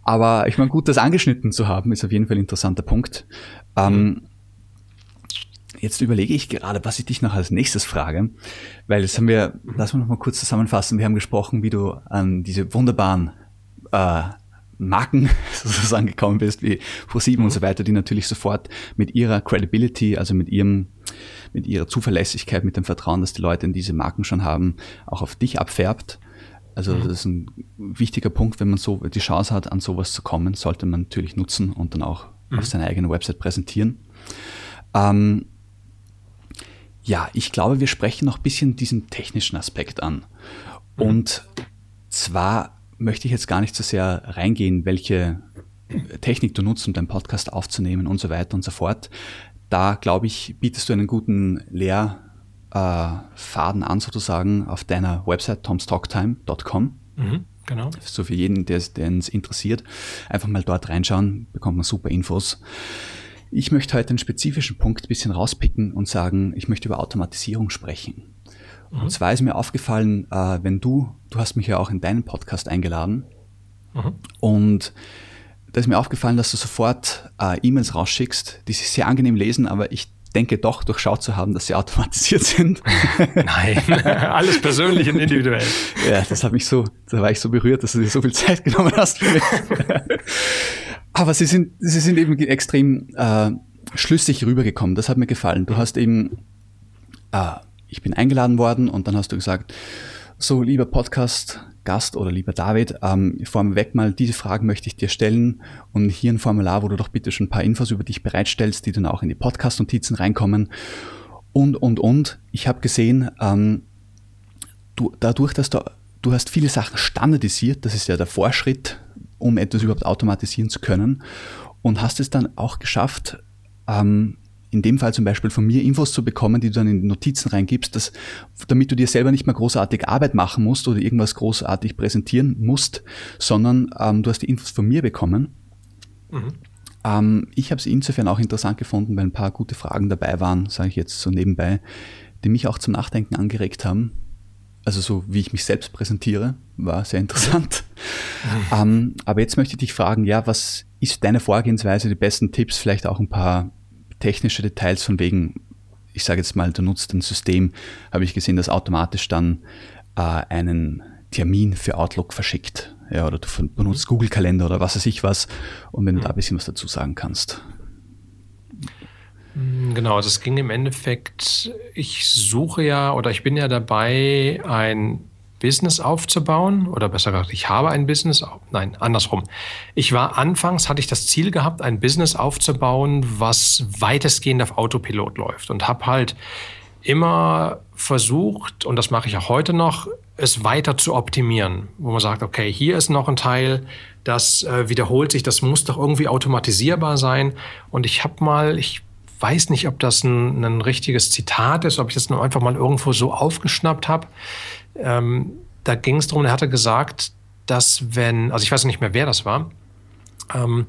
Aber ich meine, gut, das angeschnitten zu haben, ist auf jeden Fall ein interessanter Punkt. Ähm, jetzt überlege ich gerade, was ich dich noch als nächstes frage, weil das haben wir, lass uns noch mal kurz zusammenfassen. Wir haben gesprochen, wie du an diese wunderbaren äh, Marken [LAUGHS] sozusagen gekommen bist, wie Pro7 mhm. und so weiter, die natürlich sofort mit ihrer Credibility, also mit ihrem mit ihrer Zuverlässigkeit, mit dem Vertrauen, das die Leute in diese Marken schon haben, auch auf dich abfärbt. Also mhm. das ist ein wichtiger Punkt, wenn man so die Chance hat, an sowas zu kommen, sollte man natürlich nutzen und dann auch mhm. auf seiner eigenen Website präsentieren. Ähm, ja, ich glaube, wir sprechen noch ein bisschen diesen technischen Aspekt an. Mhm. Und zwar möchte ich jetzt gar nicht so sehr reingehen, welche Technik du nutzt, um deinen Podcast aufzunehmen und so weiter und so fort da, glaube ich, bietest du einen guten Lehrfaden an, sozusagen, auf deiner Website tomstalktime.com. Mhm, genau. So für jeden, der es interessiert, einfach mal dort reinschauen, bekommt man super Infos. Ich möchte heute einen spezifischen Punkt ein bisschen rauspicken und sagen, ich möchte über Automatisierung sprechen. Mhm. Und zwar ist mir aufgefallen, äh, wenn du, du hast mich ja auch in deinen Podcast eingeladen mhm. und da ist mir aufgefallen, dass du sofort äh, E-Mails rausschickst, die sich sehr angenehm lesen, aber ich denke doch durchschaut zu haben, dass sie [LAUGHS] automatisiert sind. Nein, [LAUGHS] alles persönlich und individuell. [LAUGHS] Ja, das hat mich so, da war ich so berührt, dass du dir so viel Zeit genommen hast für mich. aber sie sind, sie sind eben extrem äh, schlüssig rübergekommen. Das hat mir gefallen. Du hast eben, äh, ich bin eingeladen worden und dann hast du gesagt, so lieber Podcast Gast oder lieber David, ähm, vorweg mal diese Fragen möchte ich dir stellen und hier ein Formular, wo du doch bitte schon ein paar Infos über dich bereitstellst, die dann auch in die Podcast-Notizen reinkommen und, und, und. Ich habe gesehen, ähm, du, dadurch, dass du, du hast viele Sachen standardisiert, das ist ja der Vorschritt, um etwas überhaupt automatisieren zu können und hast es dann auch geschafft, ähm, in dem Fall zum Beispiel von mir Infos zu bekommen, die du dann in die Notizen reingibst, dass, damit du dir selber nicht mehr großartig Arbeit machen musst oder irgendwas großartig präsentieren musst, sondern ähm, du hast die Infos von mir bekommen. Mhm. Ähm, ich habe es insofern auch interessant gefunden, weil ein paar gute Fragen dabei waren, sage ich jetzt so nebenbei, die mich auch zum Nachdenken angeregt haben. Also so wie ich mich selbst präsentiere, war sehr interessant. Mhm. [LAUGHS] Ähm, aber jetzt möchte ich dich fragen, ja, was ist deine Vorgehensweise, die besten Tipps, vielleicht auch ein paar technische Details von wegen, ich sage jetzt mal, du nutzt ein System, habe ich gesehen, das automatisch dann äh, einen Termin für Outlook verschickt. Ja, oder du benutzt Google Kalender oder was weiß ich was. Und wenn du da ein bisschen was dazu sagen kannst. Mm, genau, also es ging im Endeffekt, ich suche ja oder ich bin ja dabei, ein Business aufzubauen oder besser gesagt, ich habe ein Business, nein, andersrum. Ich war anfangs, hatte ich das Ziel gehabt, ein Business aufzubauen, was weitestgehend auf Autopilot läuft und habe halt immer versucht, und das mache ich auch heute noch, es weiter zu optimieren, wo man sagt, okay, hier ist noch ein Teil, das äh, wiederholt sich, das muss doch irgendwie automatisierbar sein. Und ich habe mal, ich weiß nicht, ob das ein, ein richtiges Zitat ist, ob ich das nur einfach mal irgendwo so aufgeschnappt habe. Ähm, da ging es darum, er hatte gesagt, dass wenn, also ich weiß nicht mehr, wer das war, ähm,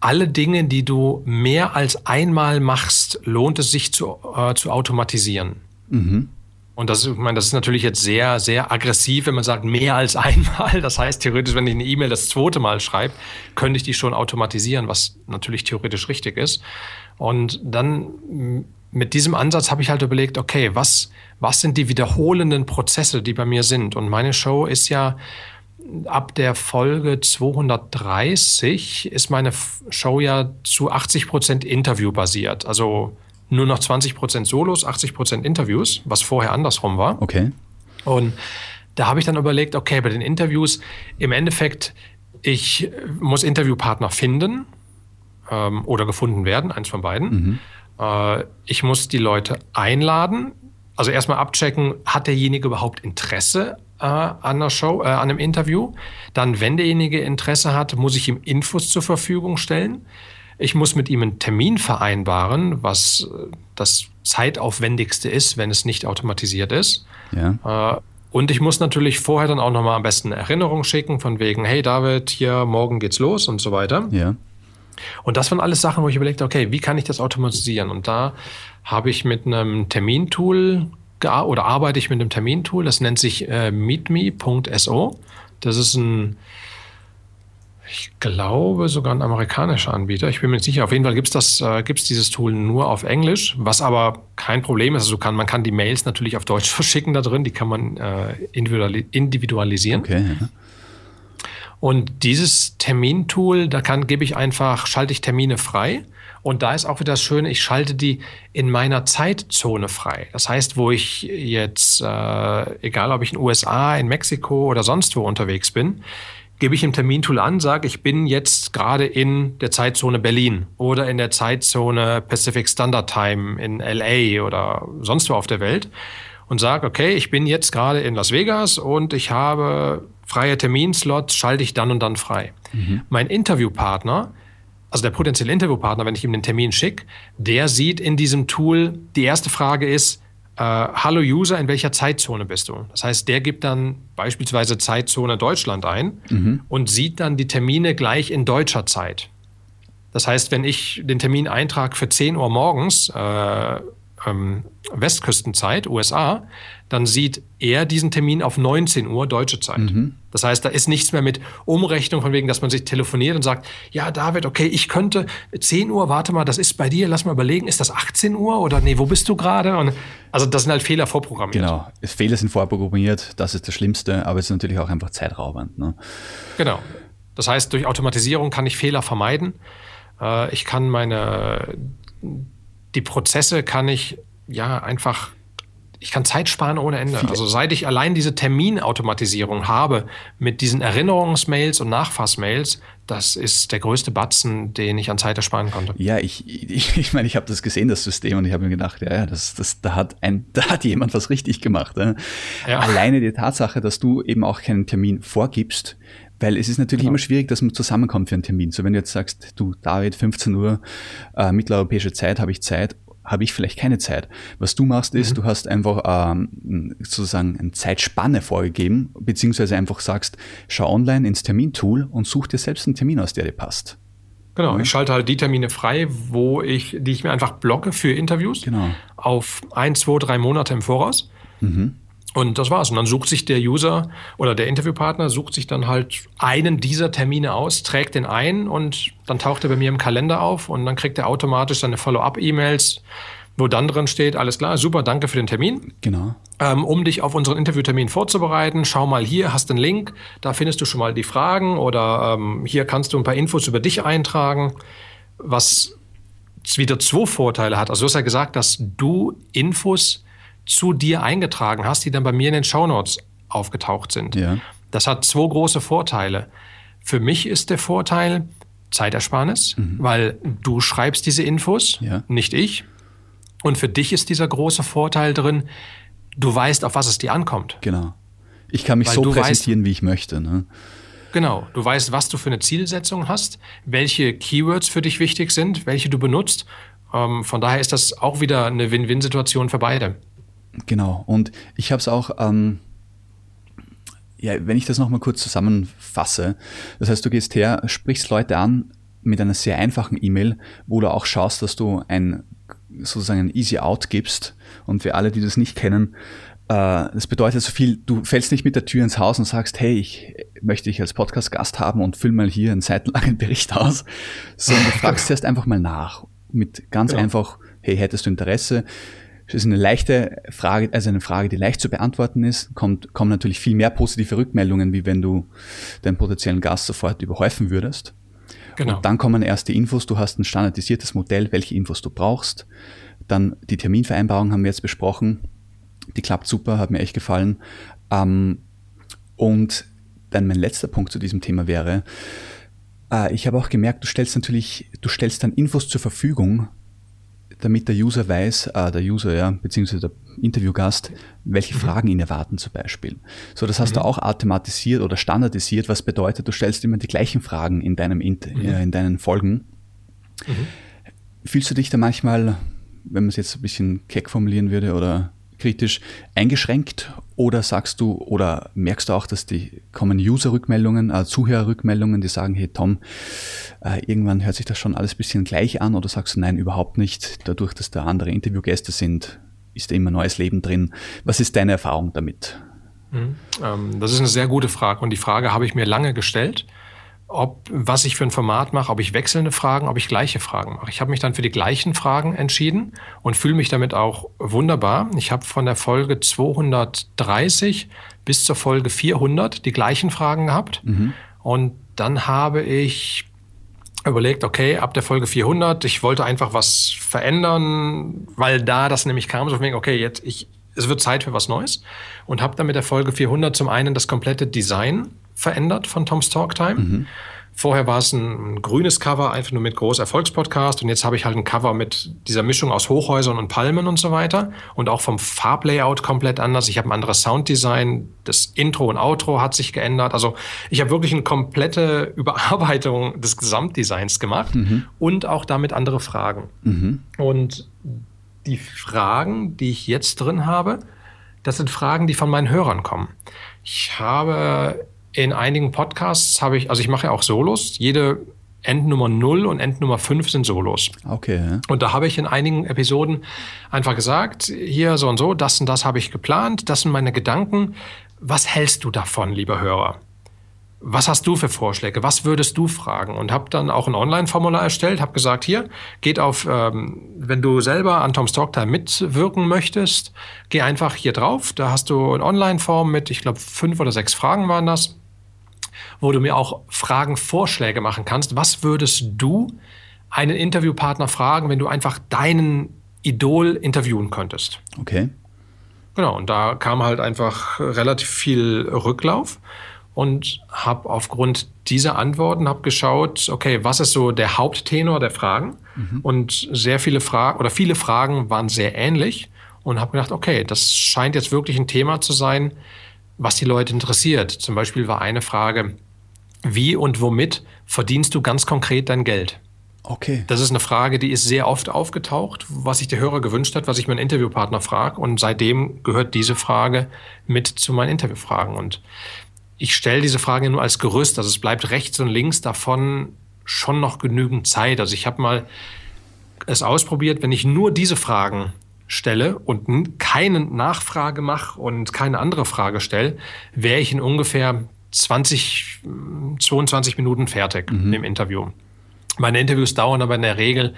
alle Dinge, die du mehr als einmal machst, lohnt es sich zu, äh, zu automatisieren. Mhm. Und das, ich meine, das ist natürlich jetzt sehr, sehr aggressiv, wenn man sagt, mehr als [LAUGHS] einmal. Das heißt, theoretisch, wenn ich eine E-Mail das zweite Mal schreibe, könnte ich die schon automatisieren, was natürlich theoretisch richtig ist. Und dann mit diesem Ansatz habe ich halt überlegt, okay, was, was sind die wiederholenden Prozesse, die bei mir sind? Und meine Show ist ja ab der Folge 230 ist meine Show ja zu 80 Prozent Interview basiert. Also nur noch 20 Prozent Solos, 80 Prozent Interviews, was vorher andersrum war. Okay. Und da habe ich dann überlegt, okay, bei den Interviews im Endeffekt, ich muss Interviewpartner finden ähm, oder gefunden werden, eins von beiden. Mhm. Äh, ich muss die Leute einladen. Also erstmal abchecken, hat derjenige überhaupt Interesse äh, an der Show, äh, an einem Interview? Dann, wenn derjenige Interesse hat, muss ich ihm Infos zur Verfügung stellen. Ich muss mit ihm einen Termin vereinbaren, was äh, das zeitaufwendigste ist, wenn es nicht automatisiert ist. Ja. Äh, und ich muss natürlich vorher dann auch nochmal am besten eine Erinnerung schicken, von wegen, hey David, hier morgen geht's los und so weiter. Ja. Und das waren alles Sachen, wo ich überlegt okay, wie kann ich das automatisieren? Und da habe ich mit einem Termintool oder arbeite ich mit einem Termintool, das nennt sich äh, meetme.so. Das ist ein, ich glaube, sogar ein amerikanischer Anbieter. Ich bin mir nicht sicher. Auf jeden Fall gibt es äh, dieses Tool nur auf Englisch, was aber kein Problem ist. Also kann, man kann die Mails natürlich auf Deutsch [LAUGHS] verschicken da drin, die kann man äh, individualisieren. Okay. Ja. Und dieses Termintool, da kann, gebe ich einfach, schalte ich Termine frei. Und da ist auch wieder das Schöne, ich schalte die in meiner Zeitzone frei. Das heißt, wo ich jetzt, äh, egal ob ich in den USA, in Mexiko oder sonst wo unterwegs bin, gebe ich im Termintool an, sage, ich bin jetzt gerade in der Zeitzone Berlin oder in der Zeitzone Pacific Standard Time in LA oder sonst wo auf der Welt und sage, okay, ich bin jetzt gerade in Las Vegas und ich habe freie Terminslots, schalte ich dann und dann frei. Mhm. Mein Interviewpartner, also der potenzielle Interviewpartner, wenn ich ihm den Termin schicke, der sieht in diesem Tool, die erste Frage ist, äh, hallo User, in welcher Zeitzone bist du? Das heißt, der gibt dann beispielsweise Zeitzone Deutschland ein mhm. und sieht dann die Termine gleich in deutscher Zeit. Das heißt, wenn ich den Termin eintrage für 10 Uhr morgens, äh, ähm, Westküstenzeit, USA, dann sieht er diesen Termin auf 19 Uhr deutsche Zeit. Mhm. Das heißt, da ist nichts mehr mit Umrechnung von wegen, dass man sich telefoniert und sagt, ja, David, okay, ich könnte 10 Uhr, warte mal, das ist bei dir, lass mal überlegen, ist das 18 Uhr oder nee, wo bist du gerade? Also das sind halt Fehler vorprogrammiert. Genau, Fehler sind vorprogrammiert, das ist das Schlimmste, aber es ist natürlich auch einfach zeitraubend. Ne? Genau. Das heißt, durch Automatisierung kann ich Fehler vermeiden. Äh, ich kann meine die Prozesse kann ich ja einfach, ich kann Zeit sparen ohne Ende. Viele. Also seit ich allein diese Terminautomatisierung habe mit diesen Erinnerungsmails und Nachfassmails, das ist der größte Batzen, den ich an Zeit ersparen konnte. Ja, ich ich, [LAUGHS] ich meine, ich habe das gesehen, das System, und ich habe mir gedacht, ja, ja, das, das, da, hat ein, [LAUGHS] da hat jemand was richtig gemacht. Ja. Ja. Alleine die Tatsache, dass du eben auch keinen Termin vorgibst, weil es ist natürlich genau. immer schwierig, dass man zusammenkommt für einen Termin. So wenn du jetzt sagst, du David, 15 Uhr äh, mitteleuropäische Zeit, habe ich Zeit, habe ich vielleicht keine Zeit. Was du machst, ist, mhm. du hast einfach ähm, sozusagen eine Zeitspanne vorgegeben, beziehungsweise einfach sagst, schau online ins Termintool und such dir selbst einen Termin aus, der dir passt. Genau, ich schalte halt die Termine frei, wo ich, die ich mir einfach blocke für Interviews genau. auf ein, zwei, drei Monate im Voraus. Mhm. Und das war's. Und dann sucht sich der User oder der Interviewpartner sucht sich dann halt einen dieser Termine aus, trägt den ein und dann taucht er bei mir im Kalender auf und dann kriegt er automatisch seine Follow-up-E-Mails, wo dann drin steht, alles klar, super, danke für den Termin. Genau. Ähm, um dich auf unseren Interviewtermin vorzubereiten, schau mal hier, hast einen Link, da findest du schon mal die Fragen oder ähm, hier kannst du ein paar Infos über dich eintragen, was wieder zwei Vorteile hat. Also du hast ja gesagt, dass du Infos zu dir eingetragen hast, die dann bei mir in den Shownotes aufgetaucht sind. Ja. Das hat zwei große Vorteile. Für mich ist der Vorteil Zeitersparnis, mhm. weil du schreibst diese Infos, ja. nicht ich. Und für dich ist dieser große Vorteil drin, du weißt, auf was es dir ankommt. Genau. Ich kann mich weil so präsentieren, weißt, wie ich möchte. Ne? Genau. Du weißt, was du für eine Zielsetzung hast, welche Keywords für dich wichtig sind, welche du benutzt Ähm, von daher ist das auch wieder eine Win-Win-Situation für beide. Genau. Und ich habe es auch, ähm, ja, wenn ich das nochmal kurz zusammenfasse, das heißt, du gehst her, sprichst Leute an mit einer sehr einfachen E-Mail, wo du auch schaust, dass du ein sozusagen ein Easy Out gibst. Und für alle, die das nicht kennen, äh, das bedeutet so viel, du fällst nicht mit der Tür ins Haus und sagst, hey, ich möchte dich als Podcast-Gast haben und füll mal hier einen seitenlangen Bericht aus, sondern du fragst [LAUGHS] erst einfach mal nach. Mit ganz ja. einfach, hey, hättest du Interesse? Das ist eine leichte Frage, also eine Frage, die leicht zu beantworten ist. Kommt, kommen natürlich viel mehr positive Rückmeldungen, wie wenn du deinen potenziellen Gast sofort überhäufen würdest. Genau. Und dann kommen erst die Infos. Du hast ein standardisiertes Modell, welche Infos du brauchst. Dann die Terminvereinbarung haben wir jetzt besprochen. Die klappt super, hat mir echt gefallen. Ähm, und dann mein letzter Punkt zu diesem Thema wäre, äh, ich habe auch gemerkt, du stellst natürlich, du stellst dann Infos zur Verfügung, damit der User weiß, äh, der User, ja, beziehungsweise der Interviewgast, welche. Fragen ihn erwarten zum Beispiel. So, das hast mhm. du auch automatisiert oder standardisiert, was bedeutet, du stellst immer die gleichen Fragen in deinem mhm. äh, in deinen Folgen. Mhm. Fühlst du dich da manchmal, wenn man es jetzt ein bisschen keck formulieren würde oder kritisch eingeschränkt oder sagst du oder merkst du auch, dass die kommen User-Rückmeldungen, äh, Zuhörer-Rückmeldungen, die sagen, hey Tom, äh, irgendwann hört sich das schon alles ein bisschen gleich an oder sagst du nein, überhaupt nicht, dadurch, dass da andere Interviewgäste sind, ist da immer neues Leben drin. Was ist deine Erfahrung damit? Mhm. Ähm, das ist eine sehr gute Frage und die Frage habe ich mir lange gestellt ob was ich für ein Format mache, ob ich wechselnde Fragen, ob ich gleiche Fragen mache. Ich habe mich dann für die gleichen Fragen entschieden und fühle mich damit auch wunderbar. Ich habe von der Folge 230 bis zur Folge 400 die gleichen Fragen gehabt mhm. und dann habe ich überlegt, okay, ab der Folge 400, ich wollte einfach was verändern, weil da das nämlich kam, so von wegen, okay, jetzt ich es wird Zeit für was Neues und habe dann mit der Folge 400 zum einen das komplette Design verändert von Tom's Talk Time. Mhm. Vorher war es ein, grünes Cover, einfach nur mit Groß-Erfolgspodcast. Und jetzt habe ich halt ein Cover mit dieser Mischung aus Hochhäusern und Palmen und so weiter. Und auch vom Farblayout komplett anders. Ich habe ein anderes Sounddesign. Das Intro und Outro hat sich geändert. Also ich habe wirklich eine komplette [LAUGHS] Überarbeitung des Gesamtdesigns gemacht mhm. und auch damit andere Fragen. Mhm. Und die Fragen, die ich jetzt drin habe, das sind Fragen, die von meinen Hörern kommen. Ich habe in einigen Podcasts habe ich, also ich mache ja auch Solos. Jede Endnummer 0 und Endnummer 5 sind Solos. Okay. Ja. Und da habe ich in einigen Episoden einfach gesagt, hier so und so, das und das habe ich geplant, das sind meine Gedanken. Was hältst du davon, lieber Hörer? was hast du für Vorschläge? Was würdest du fragen? Und habe dann auch ein Online-Formular erstellt, habe gesagt, hier, geht auf, ähm, wenn du selber an Tom's Talktime mitwirken möchtest, geh einfach hier drauf. Da hast du ein Online-Form mit, ich glaube, fünf oder sechs Fragen waren das, wo du mir auch Fragen, Vorschläge machen kannst. Was würdest du einen Interviewpartner fragen, wenn du einfach deinen Idol interviewen könntest? Okay. Genau, und da kam halt einfach relativ viel Rücklauf und habe aufgrund dieser Antworten habe geschaut, okay, was ist so der Haupttenor der Fragen? Mhm. Und sehr viele Fragen oder viele Fragen waren sehr ähnlich und habe gedacht, okay, das scheint jetzt wirklich ein Thema zu sein, was die Leute interessiert. Zum Beispiel war eine Frage, wie und womit verdienst du ganz konkret dein Geld? Okay. Das ist eine Frage, die ist sehr oft aufgetaucht, was sich der Hörer gewünscht hat, was ich meinen Interviewpartner frage. Und seitdem gehört diese Frage mit zu meinen Interviewfragen. Und ich stelle diese Frage nur als Gerüst. Also es bleibt rechts und links davon schon noch genügend Zeit. Also ich habe mal es ausprobiert, wenn ich nur diese Fragen stelle und keine Nachfrage mache und keine andere Frage stelle, wäre ich in ungefähr 20, 22 Minuten fertig mhm. im Interview. Meine Interviews dauern aber in der Regel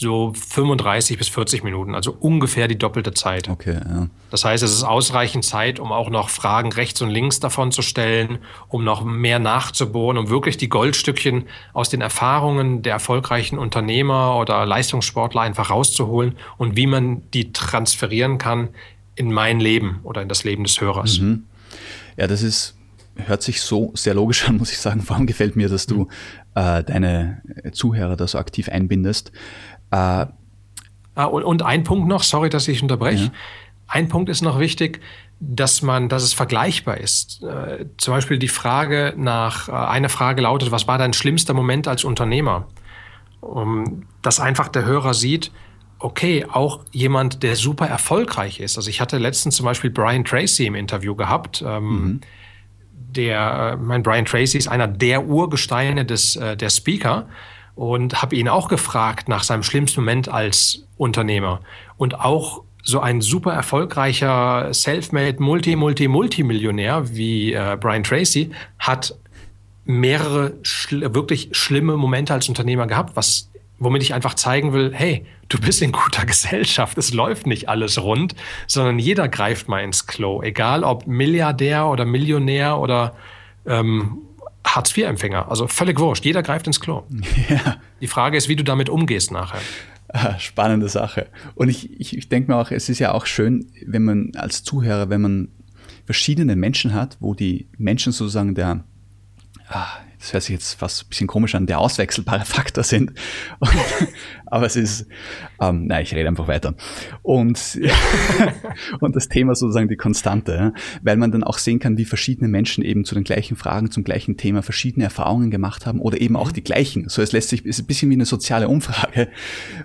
so 35 bis 40 Minuten, also ungefähr die doppelte Zeit. Okay, ja. Das heißt, es ist ausreichend Zeit, um auch noch Fragen rechts und links davon zu stellen, um noch mehr nachzubohren, um wirklich die Goldstückchen aus den Erfahrungen der erfolgreichen Unternehmer oder Leistungssportler einfach rauszuholen und wie man die transferieren kann in mein Leben oder in das Leben des Hörers. Mhm. Ja, das ist hört sich so sehr logisch an, [LAUGHS] muss ich sagen. Vor allem gefällt mir, dass du mhm. äh, deine Zuhörer da so aktiv einbindest. Äh, ah, und, und, ein Punkt noch, sorry, dass ich unterbreche. Ja. Ein Punkt ist noch wichtig, dass man, dass es vergleichbar ist. Äh, zum Beispiel die Frage nach, äh, eine Frage lautet, was war dein schlimmster Moment als Unternehmer? Um, dass einfach der Hörer sieht, okay, auch jemand, der super erfolgreich ist. Also ich hatte letztens zum Beispiel Brian Tracy im Interview gehabt. Ähm, mhm. Der, mein Brian Tracy ist einer der Urgesteine des, äh, der Speaker und habe ihn auch gefragt nach seinem schlimmsten Moment als Unternehmer. Und auch so ein super erfolgreicher Selfmade Multi Multi Multimillionär wie äh, Brian Tracy hat mehrere schl wirklich schlimme Momente als Unternehmer gehabt, was womit ich einfach zeigen will, hey, du bist in guter Gesellschaft, es läuft nicht alles rund, sondern jeder greift mal ins Klo, egal ob Milliardär oder Millionär oder ähm, Hartz-IV-Empfänger, also völlig wurscht, jeder greift ins Klo. [LAUGHS] Ja. Die Frage ist, wie du damit umgehst nachher. Ah, spannende Sache. Und ich, ich, ich denke mir auch, es ist ja auch schön, wenn man als Zuhörer, wenn man verschiedene Menschen hat, wo die Menschen sozusagen der, ah, das hört sich jetzt fast ein bisschen komisch an, der auswechselbare [LAUGHS] Faktor sind. Und, [LAUGHS] aber es ist, ähm, nein, ich rede einfach weiter. Und, [LAUGHS] und das Thema sozusagen die Konstante, weil man dann auch sehen kann, wie verschiedene Menschen eben zu den gleichen Fragen, zum gleichen Thema verschiedene Erfahrungen gemacht haben oder eben auch mhm. die gleichen. So, es lässt sich, ist ein bisschen wie eine soziale Umfrage.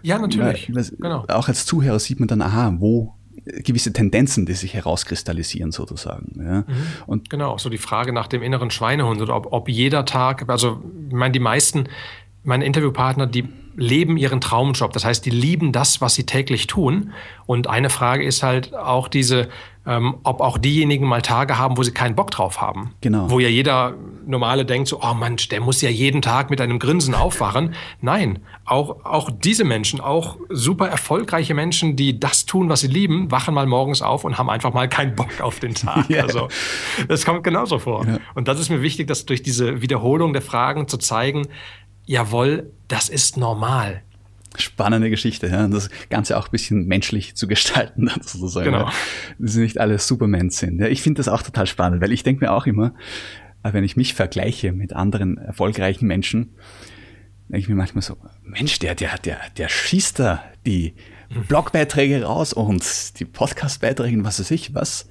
Ja, natürlich. Weil, genau. Auch als Zuhörer sieht man dann, aha, wo gewisse Tendenzen, die sich herauskristallisieren sozusagen. Ja. Mhm. Und genau, so die Frage nach dem inneren Schweinehund oder ob, ob jeder Tag, also ich meine, die meisten, meine Interviewpartner, die leben ihren Traumjob. Das heißt, die lieben das, was sie täglich tun. Und eine Frage ist halt auch diese, ähm, ob auch diejenigen mal Tage haben, wo sie keinen Bock drauf haben. Genau. Wo ja jeder Normale denkt so, oh Mensch, der muss ja jeden Tag mit einem Grinsen aufwachen. Nein, auch, auch diese Menschen, auch super erfolgreiche Menschen, die das tun, was sie lieben, wachen mal morgens auf und haben einfach mal keinen Bock auf den Tag. [LAUGHS] yeah. Also, das kommt genauso vor. Ja. Und das ist mir wichtig, dass durch diese Wiederholung der Fragen zu zeigen, jawohl, das ist normal spannende Geschichte, ja, das Ganze auch ein bisschen menschlich zu gestalten, [LAUGHS] sozusagen. Genau. Dass nicht alle Superman sind. Ja, ich finde das auch total spannend, weil ich denke mir auch immer, äh, wenn ich mich vergleiche mit anderen erfolgreichen Menschen, denke ich mir manchmal so, Mensch, der, der, der, der schießt da die mhm. Blogbeiträge raus und die Podcastbeiträge und was weiß ich was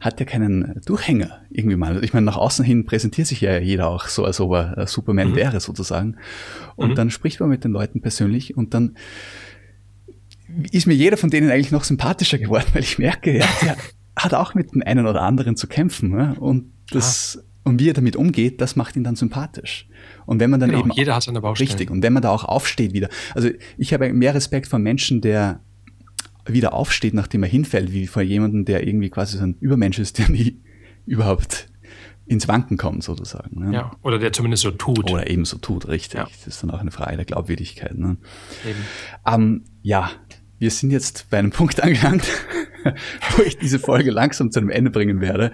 hat ja keinen Durchhänger irgendwie mal. Ich meine, nach außen hin präsentiert sich ja jeder auch so, als ob er Superman mhm. wäre sozusagen. Und mhm. dann spricht man mit den Leuten persönlich und dann ist mir jeder von denen eigentlich noch sympathischer geworden, [LAUGHS] weil ich merke, ja, der hat auch mit dem einen oder anderen zu kämpfen. Ne? Und das, ah. und wie er damit umgeht, das macht ihn dann sympathisch. Und wenn man dann genau, eben. Jeder hat seine Baustelle. Richtig. Und wenn man da auch aufsteht wieder. Also ich habe mehr Respekt vor Menschen, der wieder aufsteht, nachdem er hinfällt, wie vor jemandem, der irgendwie quasi so ein Übermensch ist, der nie [LAUGHS] überhaupt ins Wanken kommt, sozusagen. Ne? Ja, oder der zumindest so tut. Oder eben so tut, richtig. Ja. Das ist dann auch eine Frage der Glaubwürdigkeit. Ne? Ähm, ja, wir sind jetzt bei einem Punkt [LAUGHS] angelangt, wo ich diese Folge langsam zu einem Ende bringen werde.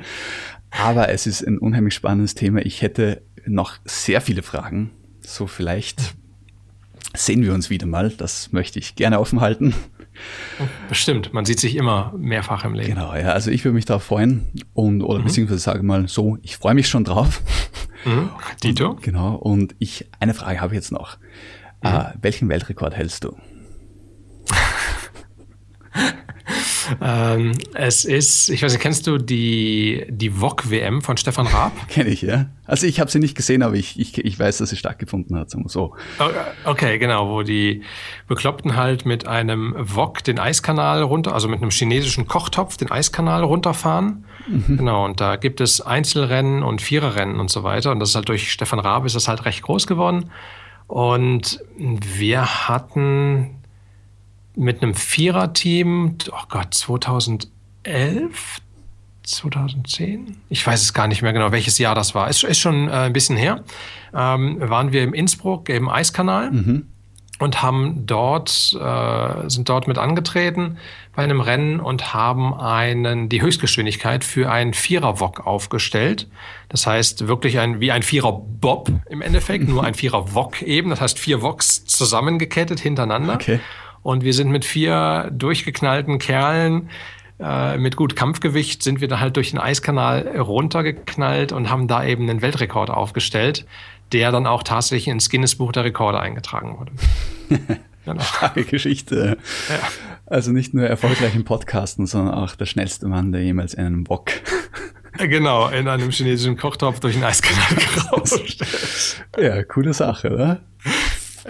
Aber es ist ein unheimlich spannendes Thema. Ich hätte noch sehr viele Fragen. So vielleicht sehen wir uns wieder mal. Das möchte ich gerne offen halten. Bestimmt, man sieht sich immer mehrfach im Leben. Genau, ja, also ich würde mich darauf freuen und oder mhm. beziehungsweise sage mal so, ich freue mich schon drauf. Mhm. Dito? Und, genau, und ich, eine Frage habe ich jetzt noch. Mhm. Äh, welchen Weltrekord hältst du? Ähm, es ist, ich weiß nicht, kennst du die, die VOG-WM von Stefan Raab? [LAUGHS] Kenne ich, ja. Also ich habe sie nicht gesehen, aber ich, ich, ich weiß, dass sie stattgefunden hat, so. Okay, genau, wo die Bekloppten halt mit einem VOG den Eiskanal runter, also mit einem chinesischen Kochtopf den Eiskanal runterfahren. Mhm. Genau, und da gibt es Einzelrennen und Viererrennen und so weiter. Und das ist halt durch Stefan Raab ist das halt recht groß geworden. Und wir hatten mit einem Viererteam, oh Gott, 2011, 2010? Ich weiß es gar nicht mehr genau, welches Jahr das war. Es ist schon äh, ein bisschen her. Ähm, waren wir im Innsbruck im Eiskanal mhm. und haben dort, äh, sind dort mit angetreten bei einem Rennen und haben einen, die Höchstgeschwindigkeit für einen Vierer-Wok aufgestellt. Das heißt wirklich ein, wie ein Vierer-Bob im Endeffekt, nur ein [LAUGHS] Vierer-Wok eben. Das heißt vier Woks zusammengekettet hintereinander. Okay. Und wir sind mit vier durchgeknallten Kerlen äh, mit gut Kampfgewicht sind wir da halt durch den Eiskanal runtergeknallt und haben da eben einen Weltrekord aufgestellt, der dann auch tatsächlich ins Guinness-Buch der Rekorde eingetragen wurde. [LAUGHS] genau. Starke Geschichte. Ja. Also nicht nur erfolgreich im Podcasten, sondern auch der schnellste Mann, der jemals einen Bock Genau, in einem chinesischen Kochtopf durch den Eiskanal [LAUGHS] gerauscht Ja, coole Sache, oder?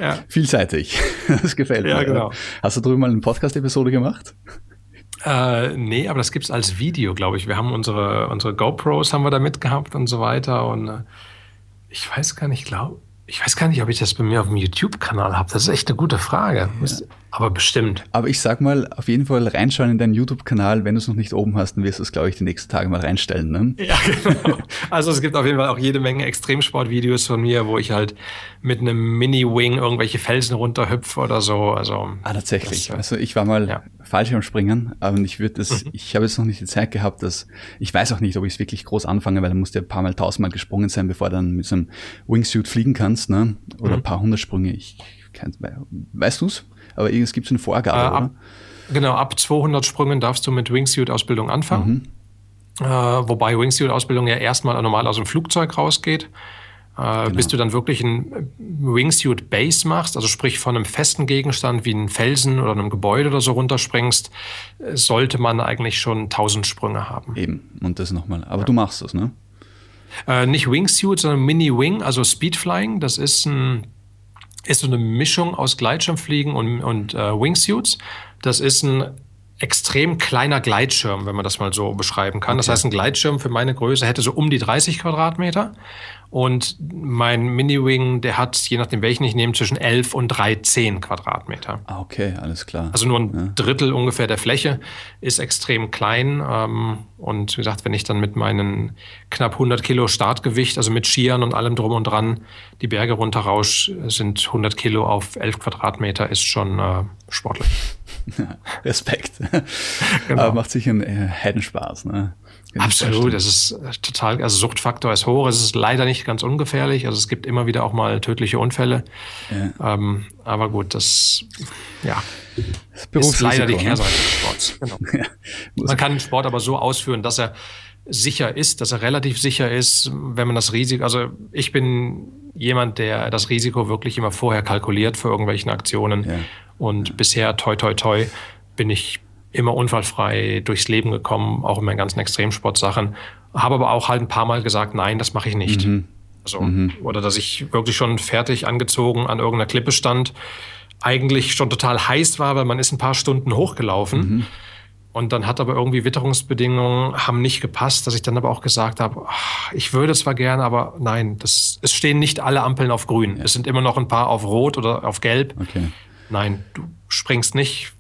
Ja. vielseitig. [LAUGHS] Das gefällt ja, mir. Genau. Hast du drüben mal eine Podcast-Episode gemacht? Äh, nee, aber das gibt es als Video, glaube ich. Wir haben unsere, unsere GoPros haben wir da mitgehabt und so weiter. Und äh, ich weiß gar nicht, glaube ich weiß gar nicht, ob ich das bei mir auf dem YouTube-Kanal habe. Das ist echt eine gute Frage. Ja. Aber bestimmt. Aber ich sag mal, auf jeden Fall reinschauen in deinen YouTube-Kanal. Wenn du es noch nicht oben hast, dann wirst du es, glaube ich, die nächsten Tage mal reinstellen. Ne? [LAUGHS] Ja, genau. Also es gibt auf jeden Fall auch jede Menge Extremsport-Videos von mir, wo ich halt mit einem Mini-Wing irgendwelche Felsen runterhüpfe oder so. Also, ah, tatsächlich. Das, also ich war mal ja. Fallschirmspringen, aber ich würde das, mhm. ich habe jetzt noch nicht die Zeit gehabt, dass ich weiß auch nicht, ob ich es wirklich groß anfange, weil dann musst du ein paar Mal tausendmal gesprungen sein, bevor du dann mit so einem Wingsuit fliegen kannst, ne? Oder mhm. ein paar hundert Sprünge. Ich, kein, weißt du's? Aber es gibt so eine Vorgabe, äh, ab, Genau, ab 200 Sprüngen darfst du mit Wingsuit-Ausbildung anfangen. Mhm. Äh, wobei Wingsuit-Ausbildung ja erstmal normal aus dem Flugzeug rausgeht. Äh, genau. Bis du dann wirklich ein Wingsuit Base machst, also sprich von einem festen Gegenstand wie einem Felsen oder einem Gebäude oder so runterspringst, sollte man eigentlich schon 1000 Sprünge haben. Eben, und das nochmal. Aber ja. du machst das, ne? Äh, nicht Wingsuit, sondern Mini-Wing, also Speedflying. Das ist, ein, ist so eine Mischung aus Gleitschirmfliegen und, und äh, Wingsuits. Das ist ein extrem kleiner Gleitschirm, wenn man das mal so beschreiben kann. Okay. Das heißt, ein Gleitschirm für meine Größe hätte so um die 30 Quadratmeter. Und mein Mini-Wing, der hat, je nachdem welchen ich nehme, zwischen 11 und 13 Quadratmeter. Ah, okay, alles klar. Also nur ein ja. Drittel ungefähr der Fläche ist extrem klein. Ähm, und wie gesagt, wenn ich dann mit meinen knapp 100 Kilo Startgewicht, also mit Skiern und allem drum und dran, die Berge runterrausch, sind 100 Kilo auf 11 Quadratmeter, ist schon äh, sportlich. [LAUGHS] Respekt. [LAUGHS] Genau. Aber macht sicher einen äh, Heidenspaß. Ne? Absolut, das ist äh, total, also Suchtfaktor ist hoch. Es ist leider nicht ganz ungefährlich. Also es gibt immer wieder auch mal tödliche Unfälle. Ja. Ähm, aber gut, das ja, das ist leider die ne? Kehrseite des Sports. Genau. [LAUGHS] Ja. Man kann den Sport aber so ausführen, dass er sicher ist, dass er relativ sicher ist, wenn man das Risiko, also ich bin jemand, der das Risiko wirklich immer vorher kalkuliert für irgendwelchen Aktionen. Ja. Und bisher, toi, toi, toi, bin ich immer unfallfrei durchs Leben gekommen, auch in meinen ganzen Extremsportsachen. Habe aber auch halt ein paar Mal gesagt, nein, das mache ich nicht. Mhm. Also, mhm. Oder dass ich wirklich schon fertig angezogen an irgendeiner Klippe stand, eigentlich schon total heiß war, weil man ist ein paar Stunden hochgelaufen. Mhm. Und dann hat aber irgendwie Witterungsbedingungen haben nicht gepasst, dass ich dann aber auch gesagt habe, ach, ich würde zwar gerne, aber nein, das, es stehen nicht alle Ampeln auf grün. Ja. Es sind immer noch ein paar auf rot oder auf gelb. Okay. Nein, du springst nicht,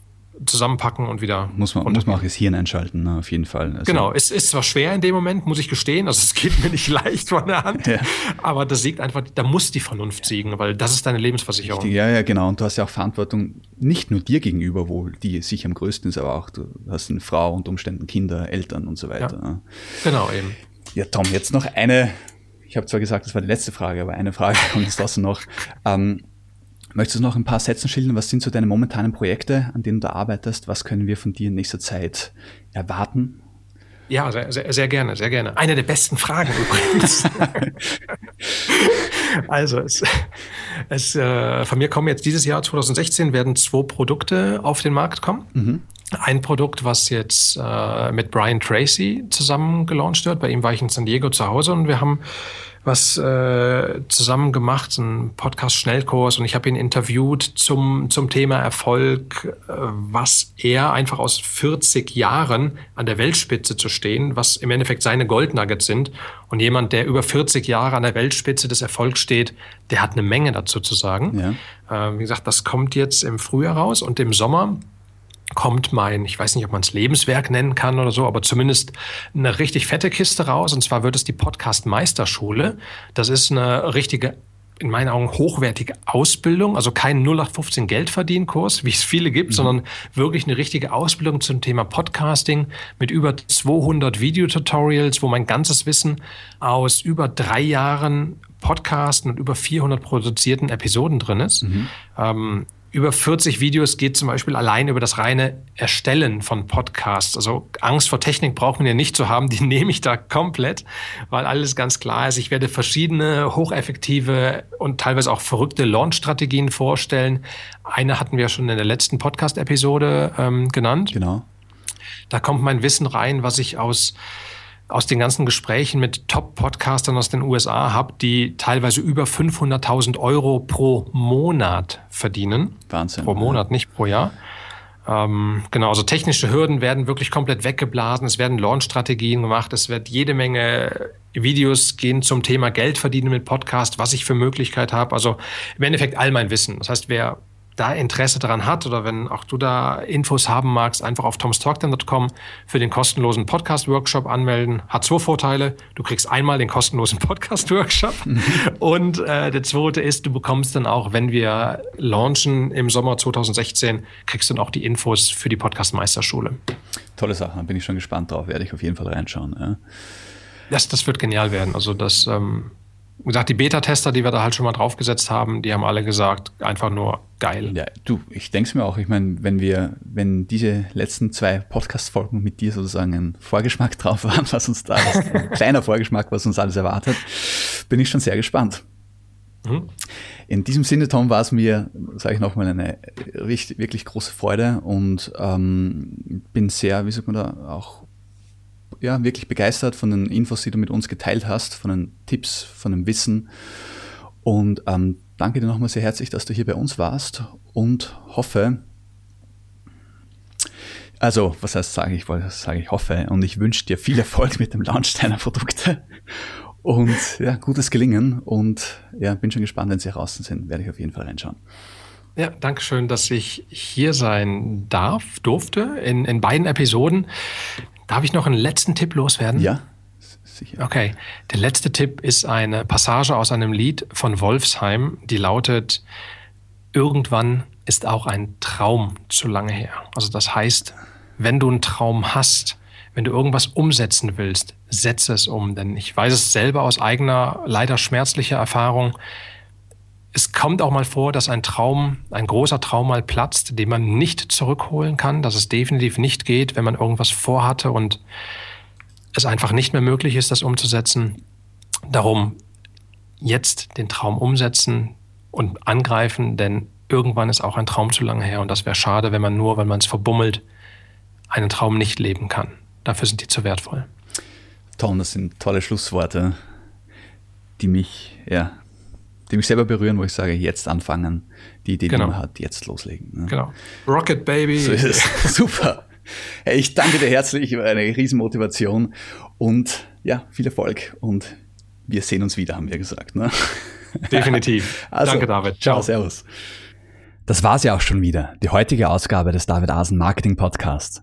zusammenpacken und wieder. Muss man, muss man auch das Hirn einschalten, ne? auf jeden Fall. Also genau, es ist zwar schwer in dem Moment, muss ich gestehen, also [LAUGHS] es geht mir nicht leicht von der Hand, ja. aber das siegt einfach, da muss die Vernunft siegen, weil das ist deine Lebensversicherung. Richtig, ja, ja, genau. Und du hast ja auch Verantwortung, nicht nur dir gegenüber, wo die sicher am größten ist, aber auch du hast eine Frau und Umständen Kinder, Eltern und so weiter. Ja. Ne? Genau, eben. Ja, Tom, jetzt noch eine, ich habe zwar gesagt, das war die letzte Frage, aber eine Frage [LAUGHS] kommt jetzt trotzdem noch. Ähm, Möchtest du noch ein paar Sätze schildern? Was sind so deine momentanen Projekte, an denen du arbeitest? Was können wir von dir in nächster Zeit erwarten? Ja, sehr, sehr, sehr gerne, sehr gerne. Eine der besten Fragen [LAUGHS] übrigens. [LAUGHS] also, es, es, äh, von mir kommen jetzt dieses Jahr 2016 werden zwei Produkte auf den Markt kommen. Mhm. Ein Produkt, was jetzt äh, mit Brian Tracy zusammen gelauncht wird. Bei ihm war ich in San Diego zu Hause und wir haben was äh, zusammen gemacht, ein Podcast-Schnellkurs und ich habe ihn interviewt zum, zum Thema Erfolg, äh, was er einfach aus 40 Jahren an der Weltspitze zu stehen, was im Endeffekt seine Goldnuggets sind. Und jemand, der über 40 Jahre an der Weltspitze des Erfolgs steht, der hat eine Menge dazu zu sagen. Ja. Äh, wie gesagt, das kommt jetzt im Frühjahr raus und im Sommer kommt mein, ich weiß nicht, ob man es Lebenswerk nennen kann oder so, aber zumindest eine richtig fette Kiste raus. Und zwar wird es die Podcast Meisterschule. Das ist eine richtige in meinen Augen hochwertige Ausbildung, also kein 0815 Geldverdienkurs, wie es viele gibt, mhm. sondern wirklich eine richtige Ausbildung zum Thema Podcasting mit über 200 Videotutorials, wo mein ganzes Wissen aus über drei Jahren Podcasten und über 400 produzierten Episoden drin ist. Mhm. Ähm, über 40 Videos geht zum Beispiel allein über das reine Erstellen von Podcasts. Also Angst vor Technik braucht man ja nicht zu haben, die [LAUGHS] nehme ich da komplett, weil alles ganz klar ist. Ich werde verschiedene hocheffektive und teilweise auch verrückte Launch-Strategien vorstellen. Eine hatten wir schon in der letzten Podcast-Episode ähm, genannt. Genau. Da kommt mein Wissen rein, was ich aus aus den ganzen Gesprächen mit Top-Podcastern aus den USA habe, die teilweise über 500.000 Euro pro Monat verdienen. Wahnsinn. Pro Monat, ja. nicht pro Jahr. Ähm, genau, also technische Hürden werden wirklich komplett weggeblasen. Es werden Launch-Strategien gemacht. Es wird jede Menge Videos gehen zum Thema Geld verdienen mit Podcast, was ich für Möglichkeit habe. Also im Endeffekt all mein Wissen. Das heißt, wer da Interesse daran hat oder wenn auch du da Infos haben magst, einfach auf tomstalkdown.com für den kostenlosen Podcast-Workshop anmelden. Hat zwei Vorteile. Du kriegst einmal den kostenlosen Podcast-Workshop [LAUGHS] und äh, der zweite ist, du bekommst dann auch, wenn wir launchen im Sommer 2016, kriegst du dann auch die Infos für die Podcast-Meisterschule. Tolle Sache, bin ich schon gespannt drauf, werde ich auf jeden Fall reinschauen. Ja. Das, das wird genial werden. Also das... Ähm, gesagt, die Beta-Tester, die wir da halt schon mal draufgesetzt haben, die haben alle gesagt, einfach nur geil. Ja, du, ich denke es mir auch. Ich meine, wenn wir, wenn diese letzten zwei Podcast-Folgen mit dir sozusagen ein Vorgeschmack drauf waren, was uns da, ein [LAUGHS] kleiner Vorgeschmack, was uns alles erwartet, bin ich schon sehr gespannt. Mhm. In diesem Sinne, Tom, war es mir, sage ich nochmal, eine richtig, wirklich große Freude und ähm, bin sehr, wie sagt man da, auch ja, wirklich begeistert von den Infos, die du mit uns geteilt hast, von den Tipps, von dem Wissen. Und ähm, danke dir nochmal sehr herzlich, dass du hier bei uns warst und hoffe, also, was heißt, sage ich, sage ich hoffe und ich wünsche dir viel Erfolg mit dem Launch deiner Produkte und ja, gutes Gelingen und ja, bin schon gespannt, wenn sie heraus sind, werde ich auf jeden Fall reinschauen. Ja, danke schön, dass ich hier sein darf, durfte in, in beiden Episoden. Darf ich noch einen letzten Tipp loswerden? Ja, sicher. Okay, der letzte Tipp ist eine Passage aus einem Lied von Wolfsheim, die lautet, irgendwann ist auch ein Traum zu lange her. Also das heißt, wenn du einen Traum hast, wenn du irgendwas umsetzen willst, setze es um. Denn ich weiß es selber aus eigener, leider schmerzlicher Erfahrung, es kommt auch mal vor, dass ein Traum, ein großer Traum mal platzt, den man nicht zurückholen kann, dass es definitiv nicht geht, wenn man irgendwas vorhatte und es einfach nicht mehr möglich ist, das umzusetzen. Darum jetzt den Traum umsetzen und angreifen, denn irgendwann ist auch ein Traum zu lange her und das wäre schade, wenn man nur, wenn man es verbummelt, einen Traum nicht leben kann. Dafür sind die zu wertvoll. Tom, das sind tolle Schlussworte, die mich ja die mich selber berühren, wo ich sage, jetzt anfangen, die Idee, genau. die man hat, jetzt loslegen. Ne? Genau. Rocket Baby. So ist es. [LAUGHS] Super. Hey, ich danke dir herzlich, eine Riesenmotivation und ja, viel Erfolg und wir sehen uns wieder, haben wir gesagt. Ne? Definitiv. [LAUGHS] Also, danke, David. Ciao. Ciao, servus. Das war's ja auch schon wieder, die heutige Ausgabe des David Asen Marketing Podcasts.